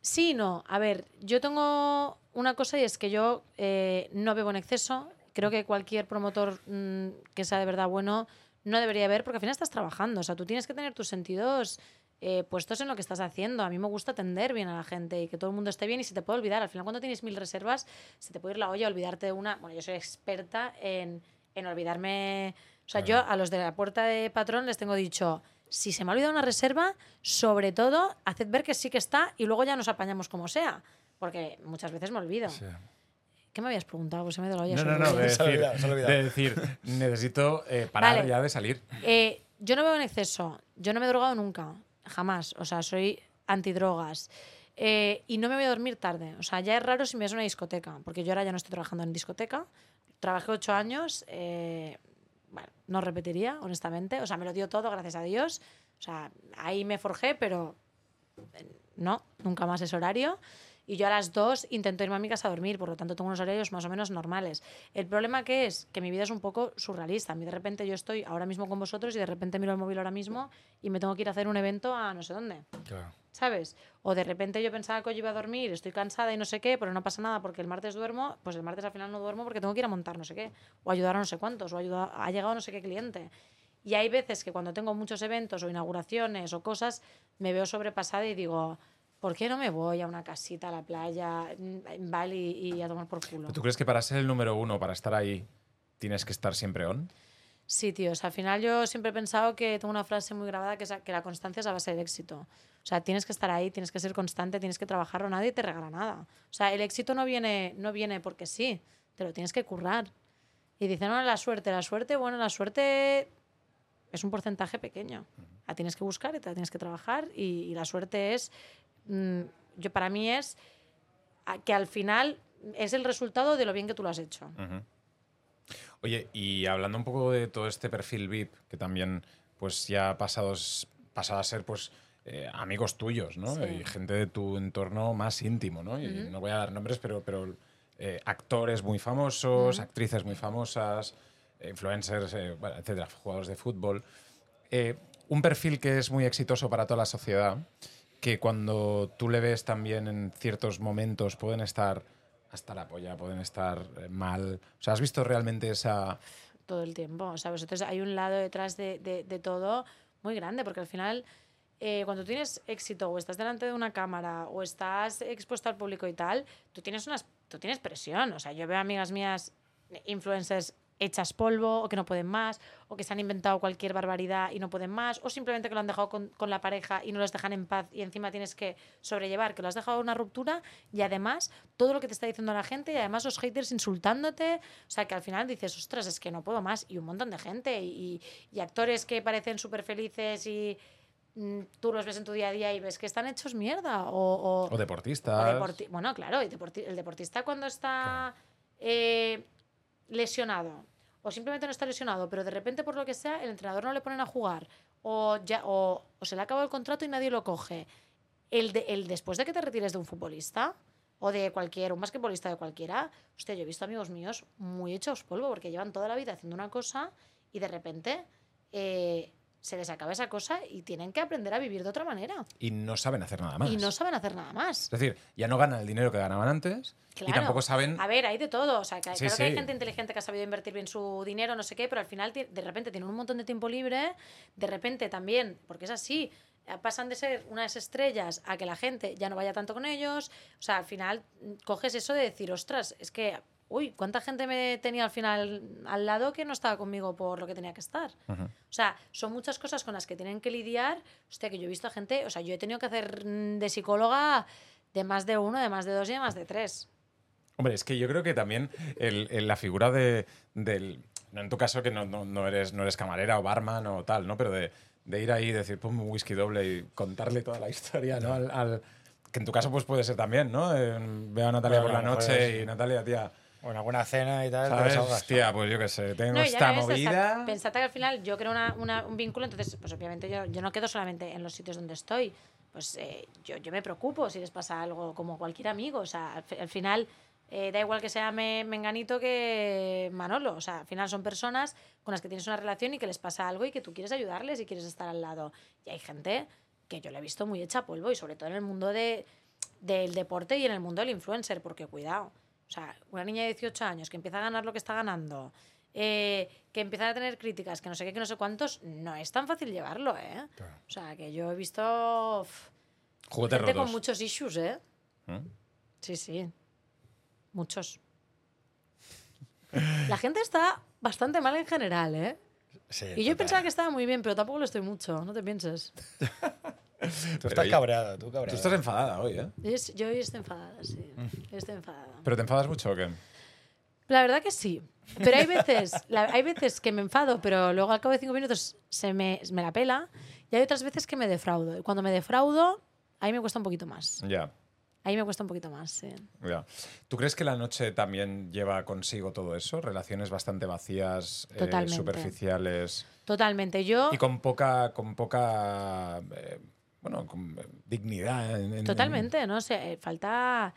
sí y no. A ver, yo tengo una cosa y es que yo eh, no bebo en exceso. Creo que cualquier promotor mm, que sea de verdad bueno no debería beber porque al final estás trabajando. O sea, tú tienes que tener tus sentidos eh, puestos en lo que estás haciendo. A mí me gusta atender bien a la gente y que todo el mundo esté bien y se te puede olvidar. Al final, cuando tienes mil reservas, se te puede ir la olla olvidarte de una. Bueno, yo soy experta en, en olvidarme. O sea, yo a los de la puerta de patrón les tengo dicho. Si se me ha olvidado una reserva, sobre todo, haced ver que sí que está y luego ya nos apañamos como sea. Porque muchas veces me olvido. ¿Qué me habías preguntado? Pues se me ha ido la olla. No, no, no, de decir, olvidado, se ha olvidado. de decir, necesito eh, parar Vale. ya de salir. Eh, yo no bebo en exceso. Yo no me he drogado nunca. Jamás. O sea, soy antidrogas. Eh, y no me voy a dormir tarde. O sea, ya es raro si me ves en una discoteca. Porque yo ahora ya no estoy trabajando en discoteca. Trabajé ocho años. eh, no repetiría, honestamente. O sea, me lo dio todo, gracias a Dios. O sea, ahí me forjé, pero eh, no, nunca más es horario. Y yo a las dos intento irme a mi casa a dormir, por lo tanto tengo unos horarios más o menos normales. El problema que es que mi vida es un poco surrealista. A mí de repente yo estoy ahora mismo con vosotros y de repente miro el móvil ahora mismo y me tengo que ir a hacer un evento a no sé dónde. Claro. ¿Sabes? O de repente yo pensaba que hoy iba a dormir, estoy cansada y no sé qué, pero no pasa nada porque el martes duermo, pues el martes al final no duermo porque tengo que ir a montar no sé qué, o ayudar a no sé cuántos, o ayudar, ha llegado no sé qué cliente. Y hay veces que cuando tengo muchos eventos o inauguraciones o cosas, me veo sobrepasada y digo, ¿por qué no me voy a una casita a la playa, en Bali y a tomar por culo? ¿Tú crees que para ser el número uno, para estar ahí, tienes que estar siempre on? Sí, tío. O sea, al final yo siempre he pensado que tengo una frase muy grabada que es que la constancia es la base del éxito. O sea, tienes que estar ahí, tienes que ser constante, tienes que trabajarlo, nadie te regala nada. O sea, el éxito no viene, no viene porque sí, te lo tienes que currar. Y dicen, no, la suerte, la suerte, bueno, la suerte es un porcentaje pequeño. La tienes que buscar y te la tienes que trabajar y, y la suerte es, yo para mí es que al final es el resultado de lo bien que tú lo has hecho. Oye, y hablando un poco de todo este perfil VIP, que también pues ya ha pasado, a ser pues eh, amigos tuyos, ¿no? Sí. Y gente de tu entorno más íntimo, ¿no? Y no voy a dar nombres, pero, pero eh, actores muy famosos, actrices muy famosas, eh, influencers, eh, bueno, etcétera, jugadores de fútbol. Un perfil que es muy exitoso para toda la sociedad, que cuando tú le ves también en ciertos momentos pueden estar hasta la polla, pueden estar eh, mal. O sea, ¿has visto realmente esa... todo el tiempo, ¿sabes? Entonces hay un lado detrás de, de- de todo muy grande, porque al final, eh, cuando tienes éxito o estás delante de una cámara o estás expuesto al público y tal, tú tienes, unas, tú tienes presión. O sea, yo veo amigas mías, influencers hechas polvo o que no pueden más, o que se han inventado cualquier barbaridad y no pueden más, o simplemente que lo han dejado con, con la pareja y no los dejan en paz y encima tienes que sobrellevar que lo has dejado una ruptura y además todo lo que te está diciendo la gente y además los haters insultándote, o sea que al final dices, ostras, es que no puedo más y un montón de gente y, y actores que parecen súper felices y mm, tú los ves en tu día a día y ves que están hechos mierda o, o- O o deportistas. deporti- bueno, claro, el deportista cuando está eh, lesionado o simplemente no está lesionado, pero de repente por lo que sea el entrenador no le ponen a jugar o, ya, o, se le ha acabado el contrato y nadie lo coge. El, de, el después de que te retires de un futbolista o de cualquier, un basquetbolista de cualquiera, hostia, yo he visto amigos míos muy hechos polvo porque llevan toda la vida haciendo una cosa y de repente eh, se les acaba esa cosa y tienen que aprender a vivir de otra manera. Y no saben hacer nada más. Y no saben hacer nada más. Es decir, ya no ganan el dinero que ganaban antes y tampoco saben... A ver, hay de todo. O sea, que, Sí, claro que hay gente inteligente que ha sabido invertir bien su dinero, no sé qué, pero al final de repente tienen un montón de tiempo libre. De repente también, porque es así, eh, pasan de ser unas estrellas a que la gente ya no vaya tanto con ellos. O sea, al final mm, coges eso de decir, ostras, es que, uy, ¿cuánta gente me tenía al final al lado que no estaba conmigo por lo que tenía que estar? Ujú. O sea, son muchas cosas con las que tienen que lidiar. Hostia, que yo he visto a gente, o sea, yo he tenido que hacer mm, de psicóloga de más de uno, de más de dos y de más de tres. Hombre, es que yo creo que también el- el- la figura de, del... No en tu caso que no, no- no eres, no eres camarera o barman o tal, ¿no? Pero de, de ir ahí y decir, ponme un whisky doble y contarle toda la historia, ¿no? Al, al- que en tu caso pues puede ser también, ¿no? Eh, veo a Natalia Bueno, por la noche es- y Natalia, tía, Bueno, alguna cena y tal, ¿sabes? Tía, pues yo qué sé, tengo No, esta o movida... pensad que al final yo creo una- una- un vínculo, entonces, pues obviamente yo, yo no quedo solamente en los sitios donde estoy. Pues eh, yo, yo me preocupo si les pasa algo como cualquier amigo. O sea, al, al final eh, da igual que sea Me- Menganito que Manolo. O sea, al final son personas con las que tienes una relación y que les pasa algo y que tú quieres ayudarles y quieres estar al lado. Y hay gente que yo la he visto muy hecha polvo y sobre todo en el mundo de, del deporte y en el mundo del influencer, porque cuidado. O sea, una niña de 18 años que empieza a ganar lo que está ganando, eh, que empiezan a tener críticas, que no sé qué, que no sé cuántos, no es tan fácil llevarlo, ¿eh? Claro. O sea, que yo he visto uf, Juguetes gente rotos. con muchos issues, ¿eh? ¿Mm? Sí, sí. Muchos. La gente está bastante mal en general, ¿eh? Sí, Y yo total. pensaba que estaba muy bien, pero tampoco lo estoy mucho, no te pienses. Tú estás cabreado, tú estás enfadada hoy, ¿eh? Yo, hoy estoy enfadada, sí. Yo estoy enfadada. ¿Pero te enfadas mucho o qué? La verdad que sí. Pero hay veces, la- hay veces que me enfado, pero luego al cabo de cinco minutos se me, me la pela. Y hay otras veces que me defraudo. Y cuando me defraudo, ahí me cuesta un poquito más. Ya. Ahí me cuesta un poquito más, sí. Ya. ¿Tú crees que la noche también lleva consigo todo eso? Relaciones bastante vacías, eh, Totalmente. superficiales Totalmente. Yo, y con poca, con poca, eh, bueno, con eh, dignidad. en- en- totalmente, ¿no? O sea, eh, falta,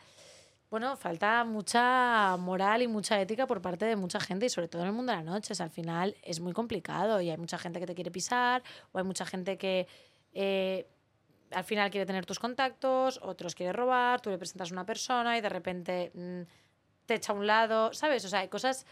bueno, falta mucha moral y mucha ética por parte de mucha gente y sobre todo en el mundo de las noches. Al final es muy complicado y hay mucha gente que te quiere pisar o hay mucha gente que eh, al final quiere tener tus contactos, otros quiere robar, tú le presentas a una persona y de repente mm, te echa a un lado, ¿sabes? O sea, hay cosas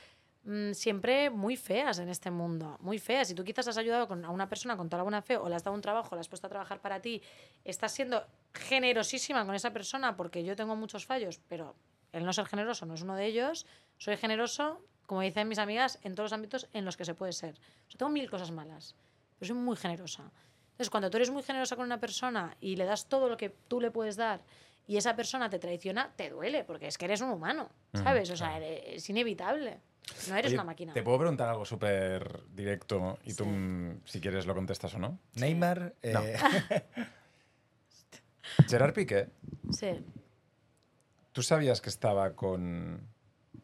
mm, siempre muy feas en este mundo, muy feas. Si tú quizás has ayudado con- a una persona con toda la buena fe o le has dado un trabajo, le has puesto a trabajar para ti, estás siendo generosísima con esa persona porque yo tengo muchos fallos, pero el no ser generoso no es uno de ellos. Soy generoso, como dicen mis amigas, en todos los ámbitos en los que se puede ser. O sea, tengo mil cosas malas, pero soy muy generosa. Entonces, cuando tú eres muy generosa con una persona y le das todo lo que tú le puedes dar y esa persona te traiciona, te duele, porque es que eres un humano, ¿sabes? O sea, eres- es inevitable. No eres Oye, una máquina. Te puedo preguntar algo súper directo y tú, Sí. mm, si quieres, lo contestas o no. Neymar, eh, No. Gerard Piqué, Sí. ¿tú sabías que estaba con,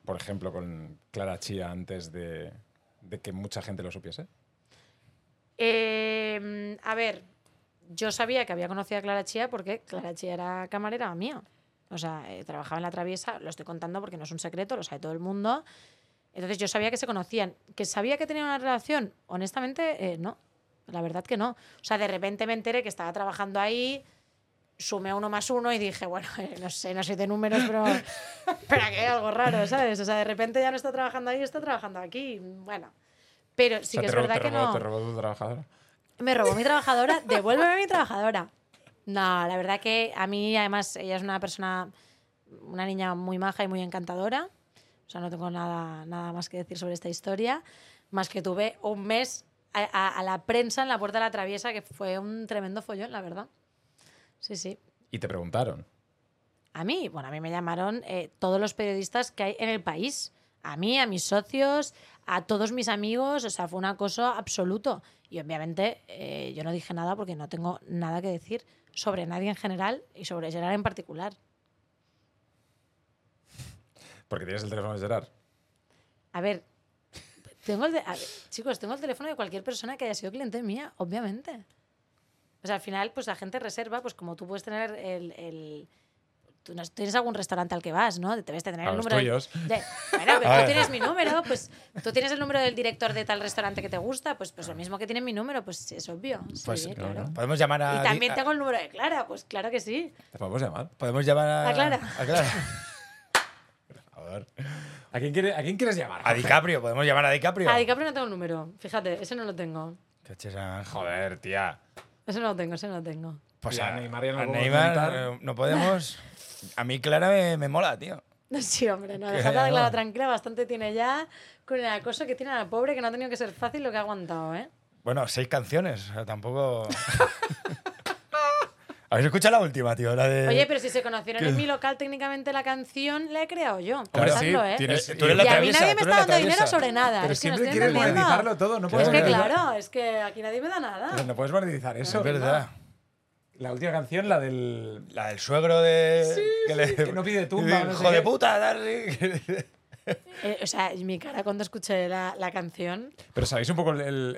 por ejemplo, con Clara Chía antes de, de que mucha gente lo supiese? Eh, a ver, yo sabía que había conocido a Clara Chía porque Clara Chía era camarera mía. O sea, eh, trabajaba en la traviesa, lo estoy contando porque no es un secreto, lo sabe todo el mundo. Entonces yo sabía que se conocían. ¿Que sabía que tenían una relación? Honestamente, eh, no. La verdad que no. O sea, de repente me enteré que estaba trabajando ahí, sumé uno más uno y dije, bueno, eh, no sé, no soy de números, pero, pero aquí hay algo raro, ¿sabes? O sea, de repente ya no está trabajando ahí, está trabajando aquí. Bueno. Pero sí O sea, que es robó- verdad te que robó- no. ¿Te robó tu trabajadora? Me robó mi trabajadora, devuélveme mi trabajadora. No, la verdad que a mí, además, ella es una persona, una niña muy maja y muy encantadora. O sea, no tengo nada, nada más que decir sobre esta historia. Más que tuve un mes a, a- a la prensa en la puerta de la traviesa, que fue un tremendo follón, la verdad. Sí, sí. Y te preguntaron. A mí, bueno, a mí me llamaron eh, todos los periodistas que hay en el país. A mí, a mis socios, a todos mis amigos. O sea, fue un acoso absoluto. Y obviamente eh, yo no dije nada porque no tengo nada que decir sobre nadie en general y sobre Gerard en particular. Porque tienes el teléfono de Gerard. A ver, tengo el de- a ver, chicos, tengo el teléfono de cualquier persona que haya sido cliente mía, obviamente. O sea, al final, pues la gente reserva, pues como tú puedes tener el, el- tú no- tienes algún restaurante al que vas, ¿no? Debes de tener A el los número. tuyos. de- bueno, pero tú tienes mi número, pues tú tienes el número del director de tal restaurante que te gusta, pues, pues lo mismo que tiene mi número, pues es obvio. Sí, Pues claro. podemos llamar a. Y también a- tengo el número de Clara, pues claro que sí. Te podemos llamar. Podemos llamar a. A Clara. A Clara. A ver. ¿A quién, quiere- a quién quieres llamar? A DiCaprio, podemos llamar a DiCaprio. A DiCaprio no tengo el número, fíjate, ese no lo tengo. Joder, tía. Ese no lo tengo, ese no lo tengo. Pues a a, Neymar ya no a lo podemos Neymar, eh, no podemos. A mí Clara me, me mola, tío. Sí, hombre, no, Que dejad a no. Clara tranquila, bastante tiene ya con el acoso que tiene a la pobre, que no ha tenido que ser fácil lo que ha aguantado, ¿eh? Bueno, seis canciones, o sea, tampoco. ¿Habéis escuchado la última, tío? La de. Oye, pero si se conocieron ¿Qué? en mi local, técnicamente la canción la he creado yo. Pensadlo, sí, ¿eh? tienes- tú eres la y a mí nadie me está dando dinero sobre nada. Pero es que no siempre estoy quieres monetizarlo todo, no Es puedes que monetizar- claro, es que aquí nadie me da nada. Pero no puedes monetizar eso. Es verdad. La última canción, la del. La del suegro de. que, le- que no pide tumba, no sé Hijo de qué". puta, dale. Eh, o sea, mi cara cuando escuché la, la canción. Pero sabéis un poco el. el,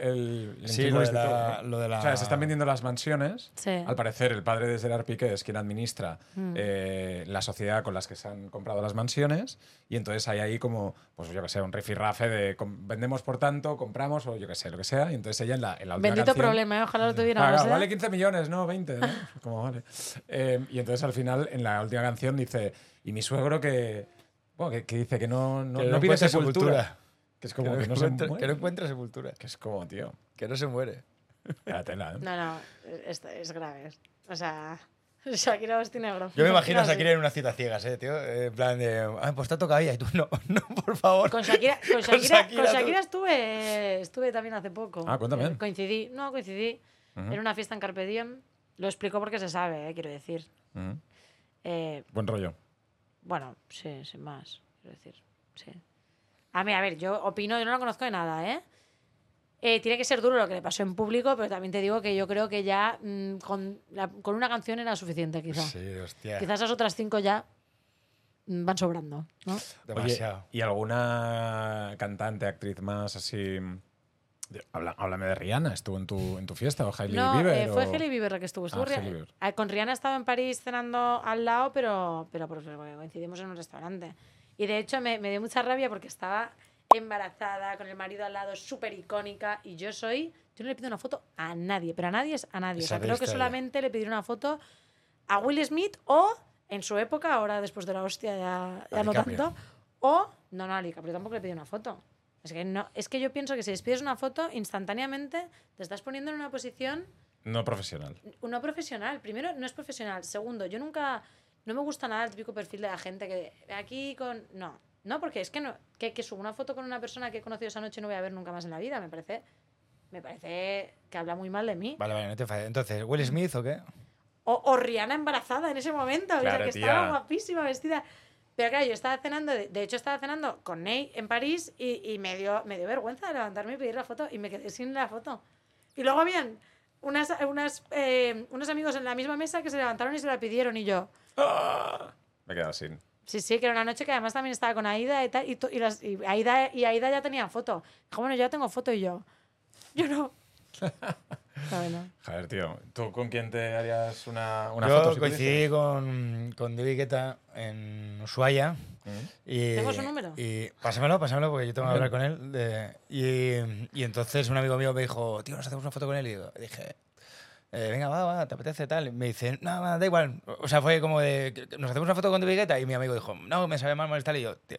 el- Sí, lo de este la- todo, ¿no? lo de la- O sea, se están vendiendo las mansiones. Sí. Al parecer, el padre de Gerard Piqué es quien administra Mm. eh, la sociedad con las que se han comprado las mansiones. Y entonces hay ahí como, pues yo que sé, un rifirrafe de vendemos por tanto, compramos o yo que sé, lo que sea. Y entonces ella en la, en la última Bendito canción- problema, ¿eh? ojalá lo Ah, tuviéramos. ¿eh? vale 15 millones, no 20, ¿no? Como vale. Eh, y entonces al final, en la última canción, dice, y mi suegro que, bueno, que, que dice que no, no, Que no no pide sepultura. sepultura. Que es como que, que, no no se muere. que no encuentra sepultura. Que es como, tío, Que no se muere. la tela, ¿eh? No, no, esto es grave. O sea, Shakira os tiene bro. Yo me imagino a Shakira Shakira en una cita ciegas, eh, tío. Eh, En plan de. Ah, pues te ha tocado ella y tú no, no, por favor. Con Shakira, con Con Shakira, Shakira, con. Shakira estuve, estuve también hace poco. Ah, cuéntame. Eh, Coincidí, no, coincidí. Ujú. Era una fiesta en Carpe Diem. Lo explico porque se sabe, eh, quiero decir. Mm. Eh, Buen rollo. Bueno, sí, sin más, quiero decir. Sí. A mí, a ver, yo opino, yo no lo conozco de nada, ¿eh? Eh, tiene que ser duro lo que le pasó en público, pero también te digo que yo creo que ya mm, con, la- con una canción era suficiente, quizá. Sí, hostia. Quizás esas otras cinco ya mm, van sobrando, ¿no? Demasiado. Oye, ¿y alguna cantante, actriz más así? Habla- háblame de Rihanna, ¿estuvo en tu, en tu fiesta o Hailey No, Bieber? eh, fue o- Hailey Bieber la que estuvo. estuvo Ah, Ria- Hailey Bieber. Ah, con Rihanna estaba en París cenando al lado, pero, pero porque coincidimos en un restaurante. Y de hecho me, me dio mucha rabia porque estaba embarazada, con el marido al lado, súper icónica. Y yo soy. Yo no le pido una foto a nadie, pero a nadie es a nadie. O sea, Esa creo que ya. solamente le pediré una foto a Will Smith o, en su época, ahora después de la hostia ya, ya no tanto, o. No, no, a DiCaprio tampoco le pedí una foto. Es que, no, es que yo pienso que si les pides una foto, instantáneamente te estás poniendo en una posición No profesional. no profesional. Primero, no es profesional. Segundo, yo nunca. No me gusta nada el típico perfil de la gente que. Aquí con. No. No, porque es que no. Que, que subo una foto con una persona que he conocido esa noche y no voy a ver nunca más en la vida. Me parece. Me parece que habla muy mal de mí. Vale, vale, no te falles. Entonces, ¿Will Smith o qué? O, o Rihanna embarazada en ese momento. o sea, Claro, que tía. estaba guapísima, vestida. Pero claro, yo estaba cenando, de, hecho estaba cenando con Ney en París y, y me, dio, me dio vergüenza de levantarme y pedir la foto y me quedé sin la foto. Y luego habían unas, unas, eh, unos amigos en la misma mesa que se levantaron y se la pidieron y yo, Me he quedado sin. sí, sí, que era una noche que además también estaba con Aida y tal, y, y, las, y, Aida, y Aida ya tenía foto. Dijo, bueno, yo ya tengo foto y yo, yo no. Bueno. Joder, tío. ¿Tú con quién te harías una, una Yo foto? si coincidí con, con David Guetta en Ushuaia. pudieses? Y, ¿Tengo su número? Y, pásamelo, pásamelo, porque yo tengo que hablar con él. de- y, y entonces un amigo mío me dijo, tío, nos hacemos una foto con él. Y digo- dije, eh, venga, va, va, ¿te apetece tal? Y me dice, no, va, da igual. O sea, fue como de, "Que- que nos hacemos una foto con David Guetta. Y mi amigo dijo, no, me sabe mal molestar. Y yo, tío,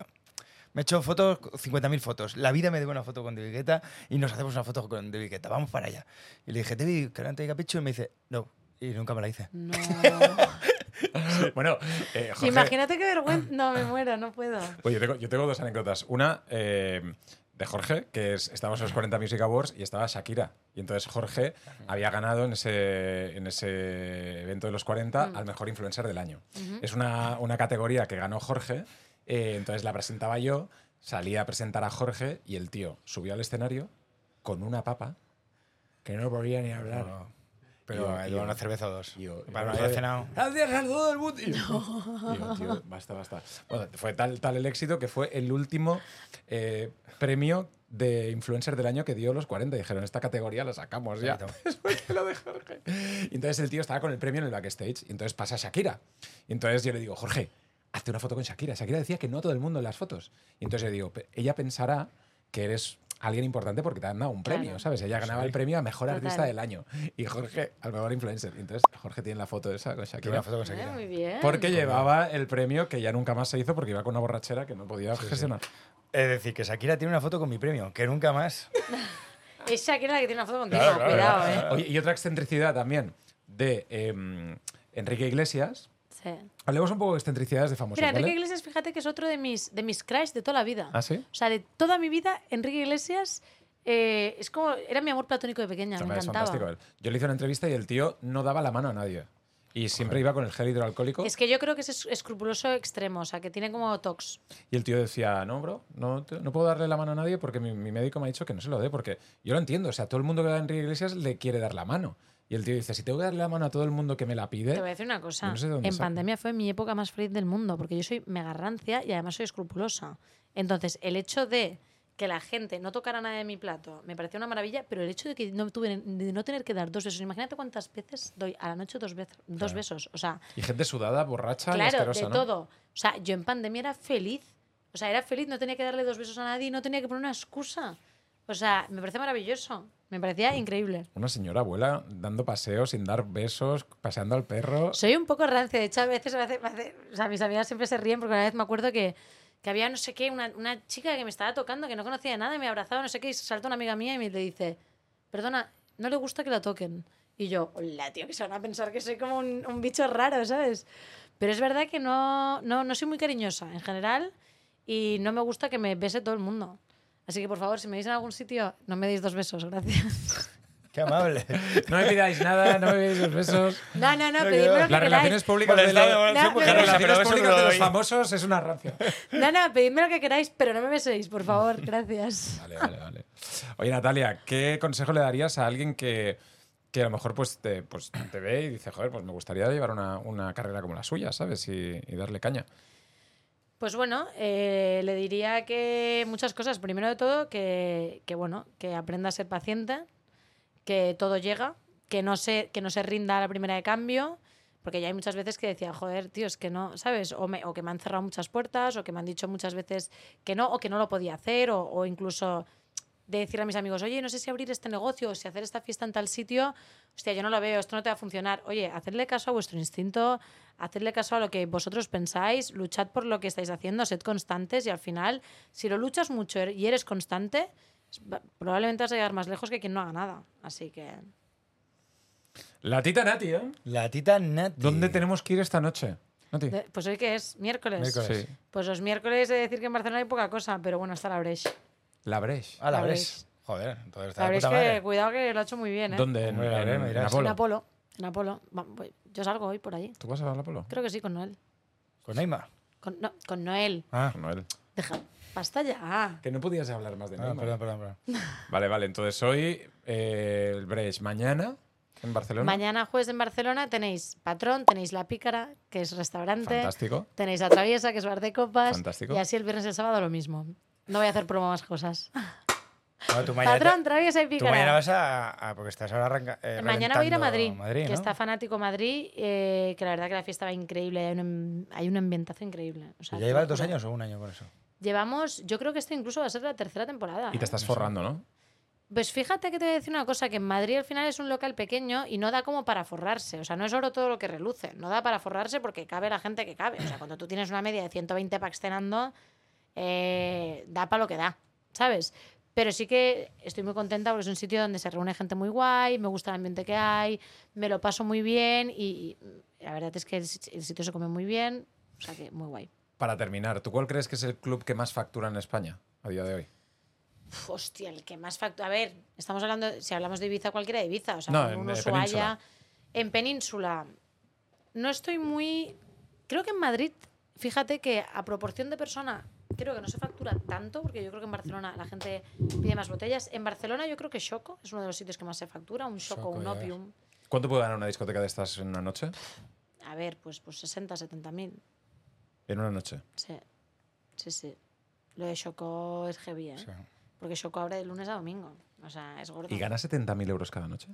me he hecho fotos, 50.000 fotos. La vida me dio una foto con David Guetta y nos hacemos una foto con David Guetta. Vamos para allá. Y le dije, David, que te diga picho. Y me dice, no. Y nunca me la hice. No. Bueno, eh, Jorge, Imagínate qué vergüenza. No, me muero, no puedo. Pues yo tengo, yo tengo dos anécdotas. Una eh, de Jorge, que es, estábamos en los 40 Music Awards y estaba Shakira. Y entonces Jorge había ganado en ese, en ese evento de los 40 al mejor influencer del año. Es una, una categoría que ganó Jorge, eh, entonces la presentaba yo, salía a presentar a Jorge y el tío subió al escenario con una papa que no podía ni hablar. No. Pero yo- una cerveza o dos. yo- Para no haber cenado. Gracias a todo el mundo. Y yo, yo, tío, basta, basta. Bueno, fue tal, tal el éxito que fue el último eh, premio de influencer del año que dio los 40. Dijeron, esta categoría la sacamos ya. Después que lo de Jorge. Y entonces el tío estaba con el premio en el backstage. Y entonces pasa Shakira. Y entonces yo le digo, Jorge, hazte una foto con Shakira. Shakira decía que no a todo el mundo en las fotos. Y entonces le digo, "Pe- ella pensará que eres alguien importante porque te han dado un premio, Claro. ¿sabes? Ella ganaba el premio a mejor Total. artista del año. Y Jorge, al mejor influencer. Entonces Jorge tiene la foto esa con Shakira. una foto con Eh, Shakira. muy bien. Porque llevaba el premio que ya nunca más se hizo porque iba con una borrachera que no podía gestionar. Es decir, que Shakira tiene una foto con mi premio, que nunca más. Es Shakira la que tiene una foto contigo, Claro, claro, cuidado, claro, ¿eh? Oye, y otra excentricidad también de em, Enrique Iglesias. Sí. Hablemos un poco de excentricidades de famosos, Mira, Enrique ¿vale? Iglesias, fíjate que es otro de mis, de mis crush de toda la vida. ¿Ah, sí? O sea, de toda mi vida, Enrique Iglesias eh, es como. Era mi amor platónico de pequeña, me Hombre, es encantaba. fantástico. Yo le hice una entrevista y el tío no daba la mano a nadie. Y siempre iba con el gel hidroalcohólico. Es que yo creo que es es- escrupuloso extremo, o sea, que tiene como tox. Y el tío decía, no, bro, no, no puedo darle la mano a nadie porque mi, mi médico me ha dicho que no se lo dé. Porque yo lo entiendo, o sea, todo el mundo que va a Enrique Iglesias le quiere dar la mano. Y el tío dice, si tengo que darle la mano a todo el mundo que me la pide... Te voy a decir una cosa. No sé en pandemia fue mi época más feliz del mundo, porque yo soy mega rancia y además soy escrupulosa. Entonces, el hecho de que la gente no tocara nada de mi plato me parecía una maravilla, pero el hecho de que no, tuve, de no tener que dar dos besos, imagínate cuántas veces doy a la noche dos, veces, dos besos. O sea, Y gente sudada, borracha y claro, asquerosa, de ¿no? todo. O sea, yo en pandemia era feliz. O sea, era feliz, no tenía que darle dos besos a nadie y no tenía que poner una excusa. O sea, me parece maravilloso. Me parecía increíble. Una señora abuela dando paseos sin dar besos, paseando al perro. Soy un poco rancia. De hecho, a veces me hace- me hace- o sea, mis amigas siempre se ríen porque una vez me acuerdo que, que había no sé qué, una, una chica que me estaba tocando, que no conocía nada, y me abrazaba, no sé qué, y salta una amiga mía y me le dice, perdona, no le gusta que la toquen. Y yo, hola, tío, que se van a pensar que soy como un, un bicho raro, ¿sabes? Pero es verdad que no, no, no soy muy cariñosa en general y no me gusta que me bese todo el mundo. Así que, por favor, si me veis en algún sitio, no me deis dos besos, gracias. Qué amable. No me pidáis nada, no me pidáis los besos. No, no, no, No, pedidme lo que Las relaciones públicas de, la- No, las relaciones públicas de lo los famosos es una rancia. No, no, pedidme lo que queráis, pero no me beséis, por favor, gracias. Vale, vale, vale. Oye, Natalia, ¿qué consejo le darías a alguien que, que a lo mejor pues te, pues te ve y dice, joder, pues me gustaría llevar una, una carrera como la suya, ¿sabes? Y, y darle caña. Pues bueno, eh, le diría que muchas cosas. Primero de todo, que, bueno, que aprenda a ser paciente, que todo llega, que no se, que no se rinda a la primera de cambio, porque ya hay muchas veces que decía, joder, tío, es que no, ¿sabes? O, me- que me han cerrado muchas puertas, o que me han dicho muchas veces que no, o que no lo podía hacer, o incluso de decir a mis amigos, oye, no sé si abrir este negocio o si hacer esta fiesta en tal sitio, hostia, yo no lo veo, esto no te va a funcionar. Oye, hacedle caso a vuestro instinto, hacedle caso a lo que vosotros pensáis, luchad por lo que estáis haciendo, sed constantes y al final, si lo luchas mucho er- y eres constante, probablemente vas a llegar más lejos que quien no haga nada. Así que... La tita Nati, ¿eh? La tita Nati. ¿Dónde tenemos que ir esta noche? Nati. de- pues hoy que es miércoles. Miércoles. Sí. Pues los miércoles he de decir que en Barcelona hay poca cosa, pero bueno, está la Breche. La Breche. Ah, la La. Joder, entonces está La de Breche puta que, cuidado que lo ha hecho muy bien, ¿eh? ¿Dónde? En, en- en dirás. Apolo. En Apolo. En Apolo. Va, voy- Yo salgo hoy por allí. ¿Tú vas a Apolo? Creo que sí, con Noel. Con Neymar. Con, no, con Noel. Ah, Noel. Deja. Basta ya. Que no podías hablar más de ah, Neymar. perdón, perdón, perdón. Vale, vale. Entonces hoy eh, el Breche. Mañana en Barcelona. Mañana jueves en Barcelona tenéis Patrón, tenéis La Pícara, que es restaurante. Fantástico. Tenéis La Traviesa, que es bar de copas. Fantástico. Y así el viernes y el sábado lo mismo. No voy a hacer promo más cosas. Tú mañana, Patrón, Traviesa y tú Pícara. mañana vas a, a- Porque estás ahora arranca, eh, Mañana voy a ir a Madrid, reventando que ¿no? está fanático Madrid, eh, que la verdad que la fiesta va increíble, hay un, am- hay un ambientazo increíble. O sea, ¿Ya te llevas lo dos juro. años o un año con eso? Llevamos, yo creo que este incluso va a ser la tercera temporada. Y te ¿eh? estás forrando, ¿no? Pues fíjate que te voy a decir una cosa, que en Madrid al final es un local pequeño y no da como para forrarse. O sea, no es oro todo lo que reluce. No da para forrarse porque cabe la gente que cabe. O sea, cuando tú tienes una media de 120 packs cenando, eh, da para lo que da, ¿sabes? Pero sí que estoy muy contenta porque es un sitio donde se reúne gente muy guay, me gusta el ambiente que hay, me lo paso muy bien y, y la verdad es que el, si- el sitio se come muy bien. O sea, que muy guay. Para terminar, ¿tú cuál crees que es el club que más factura en España a día de hoy? Uf, hostia, el que más factura. A ver, estamos hablando, si hablamos de Ibiza, cualquiera de Ibiza. O sea, No, en, uno Ushuaia. Península. En Península. No estoy muy. Creo que en Madrid, fíjate que a proporción de persona, creo que no se factura tanto, porque yo creo que en Barcelona la gente pide más botellas. En Barcelona yo creo que Choco es uno de los sitios que más se factura, un Choco, un ya ves. Opium. ¿Cuánto puede ganar una discoteca de estas en una noche? A ver, pues, pues 60, 70 mil. En una noche. Sí, sí, sí. Lo de Choco es heavy, ¿eh? Sí. Porque Choco abre de lunes a domingo. O sea, es gordo. ¿Y gana 70.000 euros cada noche?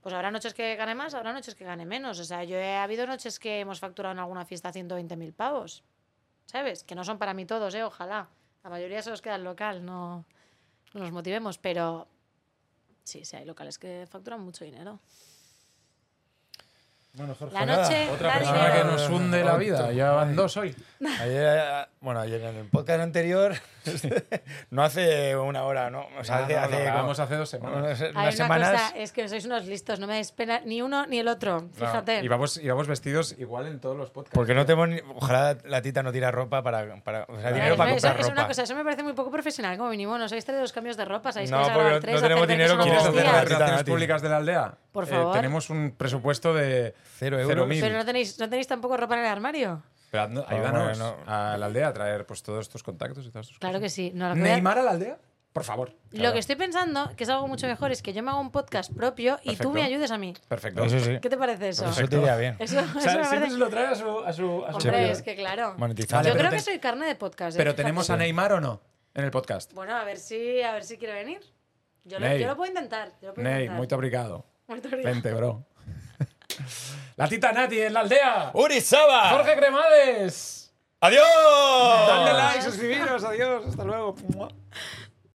Pues habrá noches que gane más, habrá noches que gane menos. O sea, yo he habido noches que hemos facturado en alguna fiesta 120.000 pavos. ¿Sabes? Que no son para mí todos, ¿eh? Ojalá. La mayoría se los queda el local, no, no nos motivemos. Pero sí, sí, hay locales que facturan mucho dinero. Bueno, Jorge. La nada, noche Otra da persona dinero. que nos hunde la vida. Ya van dos hoy. Ayer, bueno, ayer en el podcast anterior, no hace una hora, ¿no? O sea, Ah, hace, no, hace como hace dos semanas. Hay unas una semanas. cosa, es que sois unos listos, no me dais pena ni uno ni el otro. Fíjate. Y vamos, y vamos vestidos igual en todos los podcasts. Porque no tenemos ni- Ojalá la tita no tira ropa para. para o sea, dinero eso- para eso, comprar es ropa. una cosa, eso me parece muy poco profesional. Como mínimo, no sabéis traer dos cambios de ropa, sabéis No, que no tres, tenemos dinero ¿Quieres hacer las relaciones públicas de la aldea? Por Eh, favor. tenemos un presupuesto de Cero cero euros. mil. Pero no tenéis, no tenéis tampoco ropa en el armario. Pero Ah, ayúdanos bueno, a la aldea a traer pues, todos estos contactos y todas estas Claro que cosas. sí. No, lo, que voy a- ¿Neymar a la aldea? Por favor. lo que estoy pensando, que es algo mucho mejor, es que yo me hago un podcast propio y Perfecto. tú me ayudes a mí. Perfecto. Eso sí. ¿Qué te parece eso? Eso te iría bien. Eso, O eso sea, me parece... se lo trae a su... A su, a su Hombre, es que claro. Monetizar. Vale, yo creo te- que soy carne de podcast. ¿eh? Pero tenemos a Neymar o no en el podcast. Bueno, a ver si, a ver si quiere venir. Yo lo, Ney. yo lo puedo intentar. Yo lo puedo Ney, intentar. muy obrigado. Vente, bro. la tita Nati en la aldea. ¡Uri Saba! Jorge Cremades. ¡Adiós! Dadle like, suscribiros. Adiós. Hasta luego.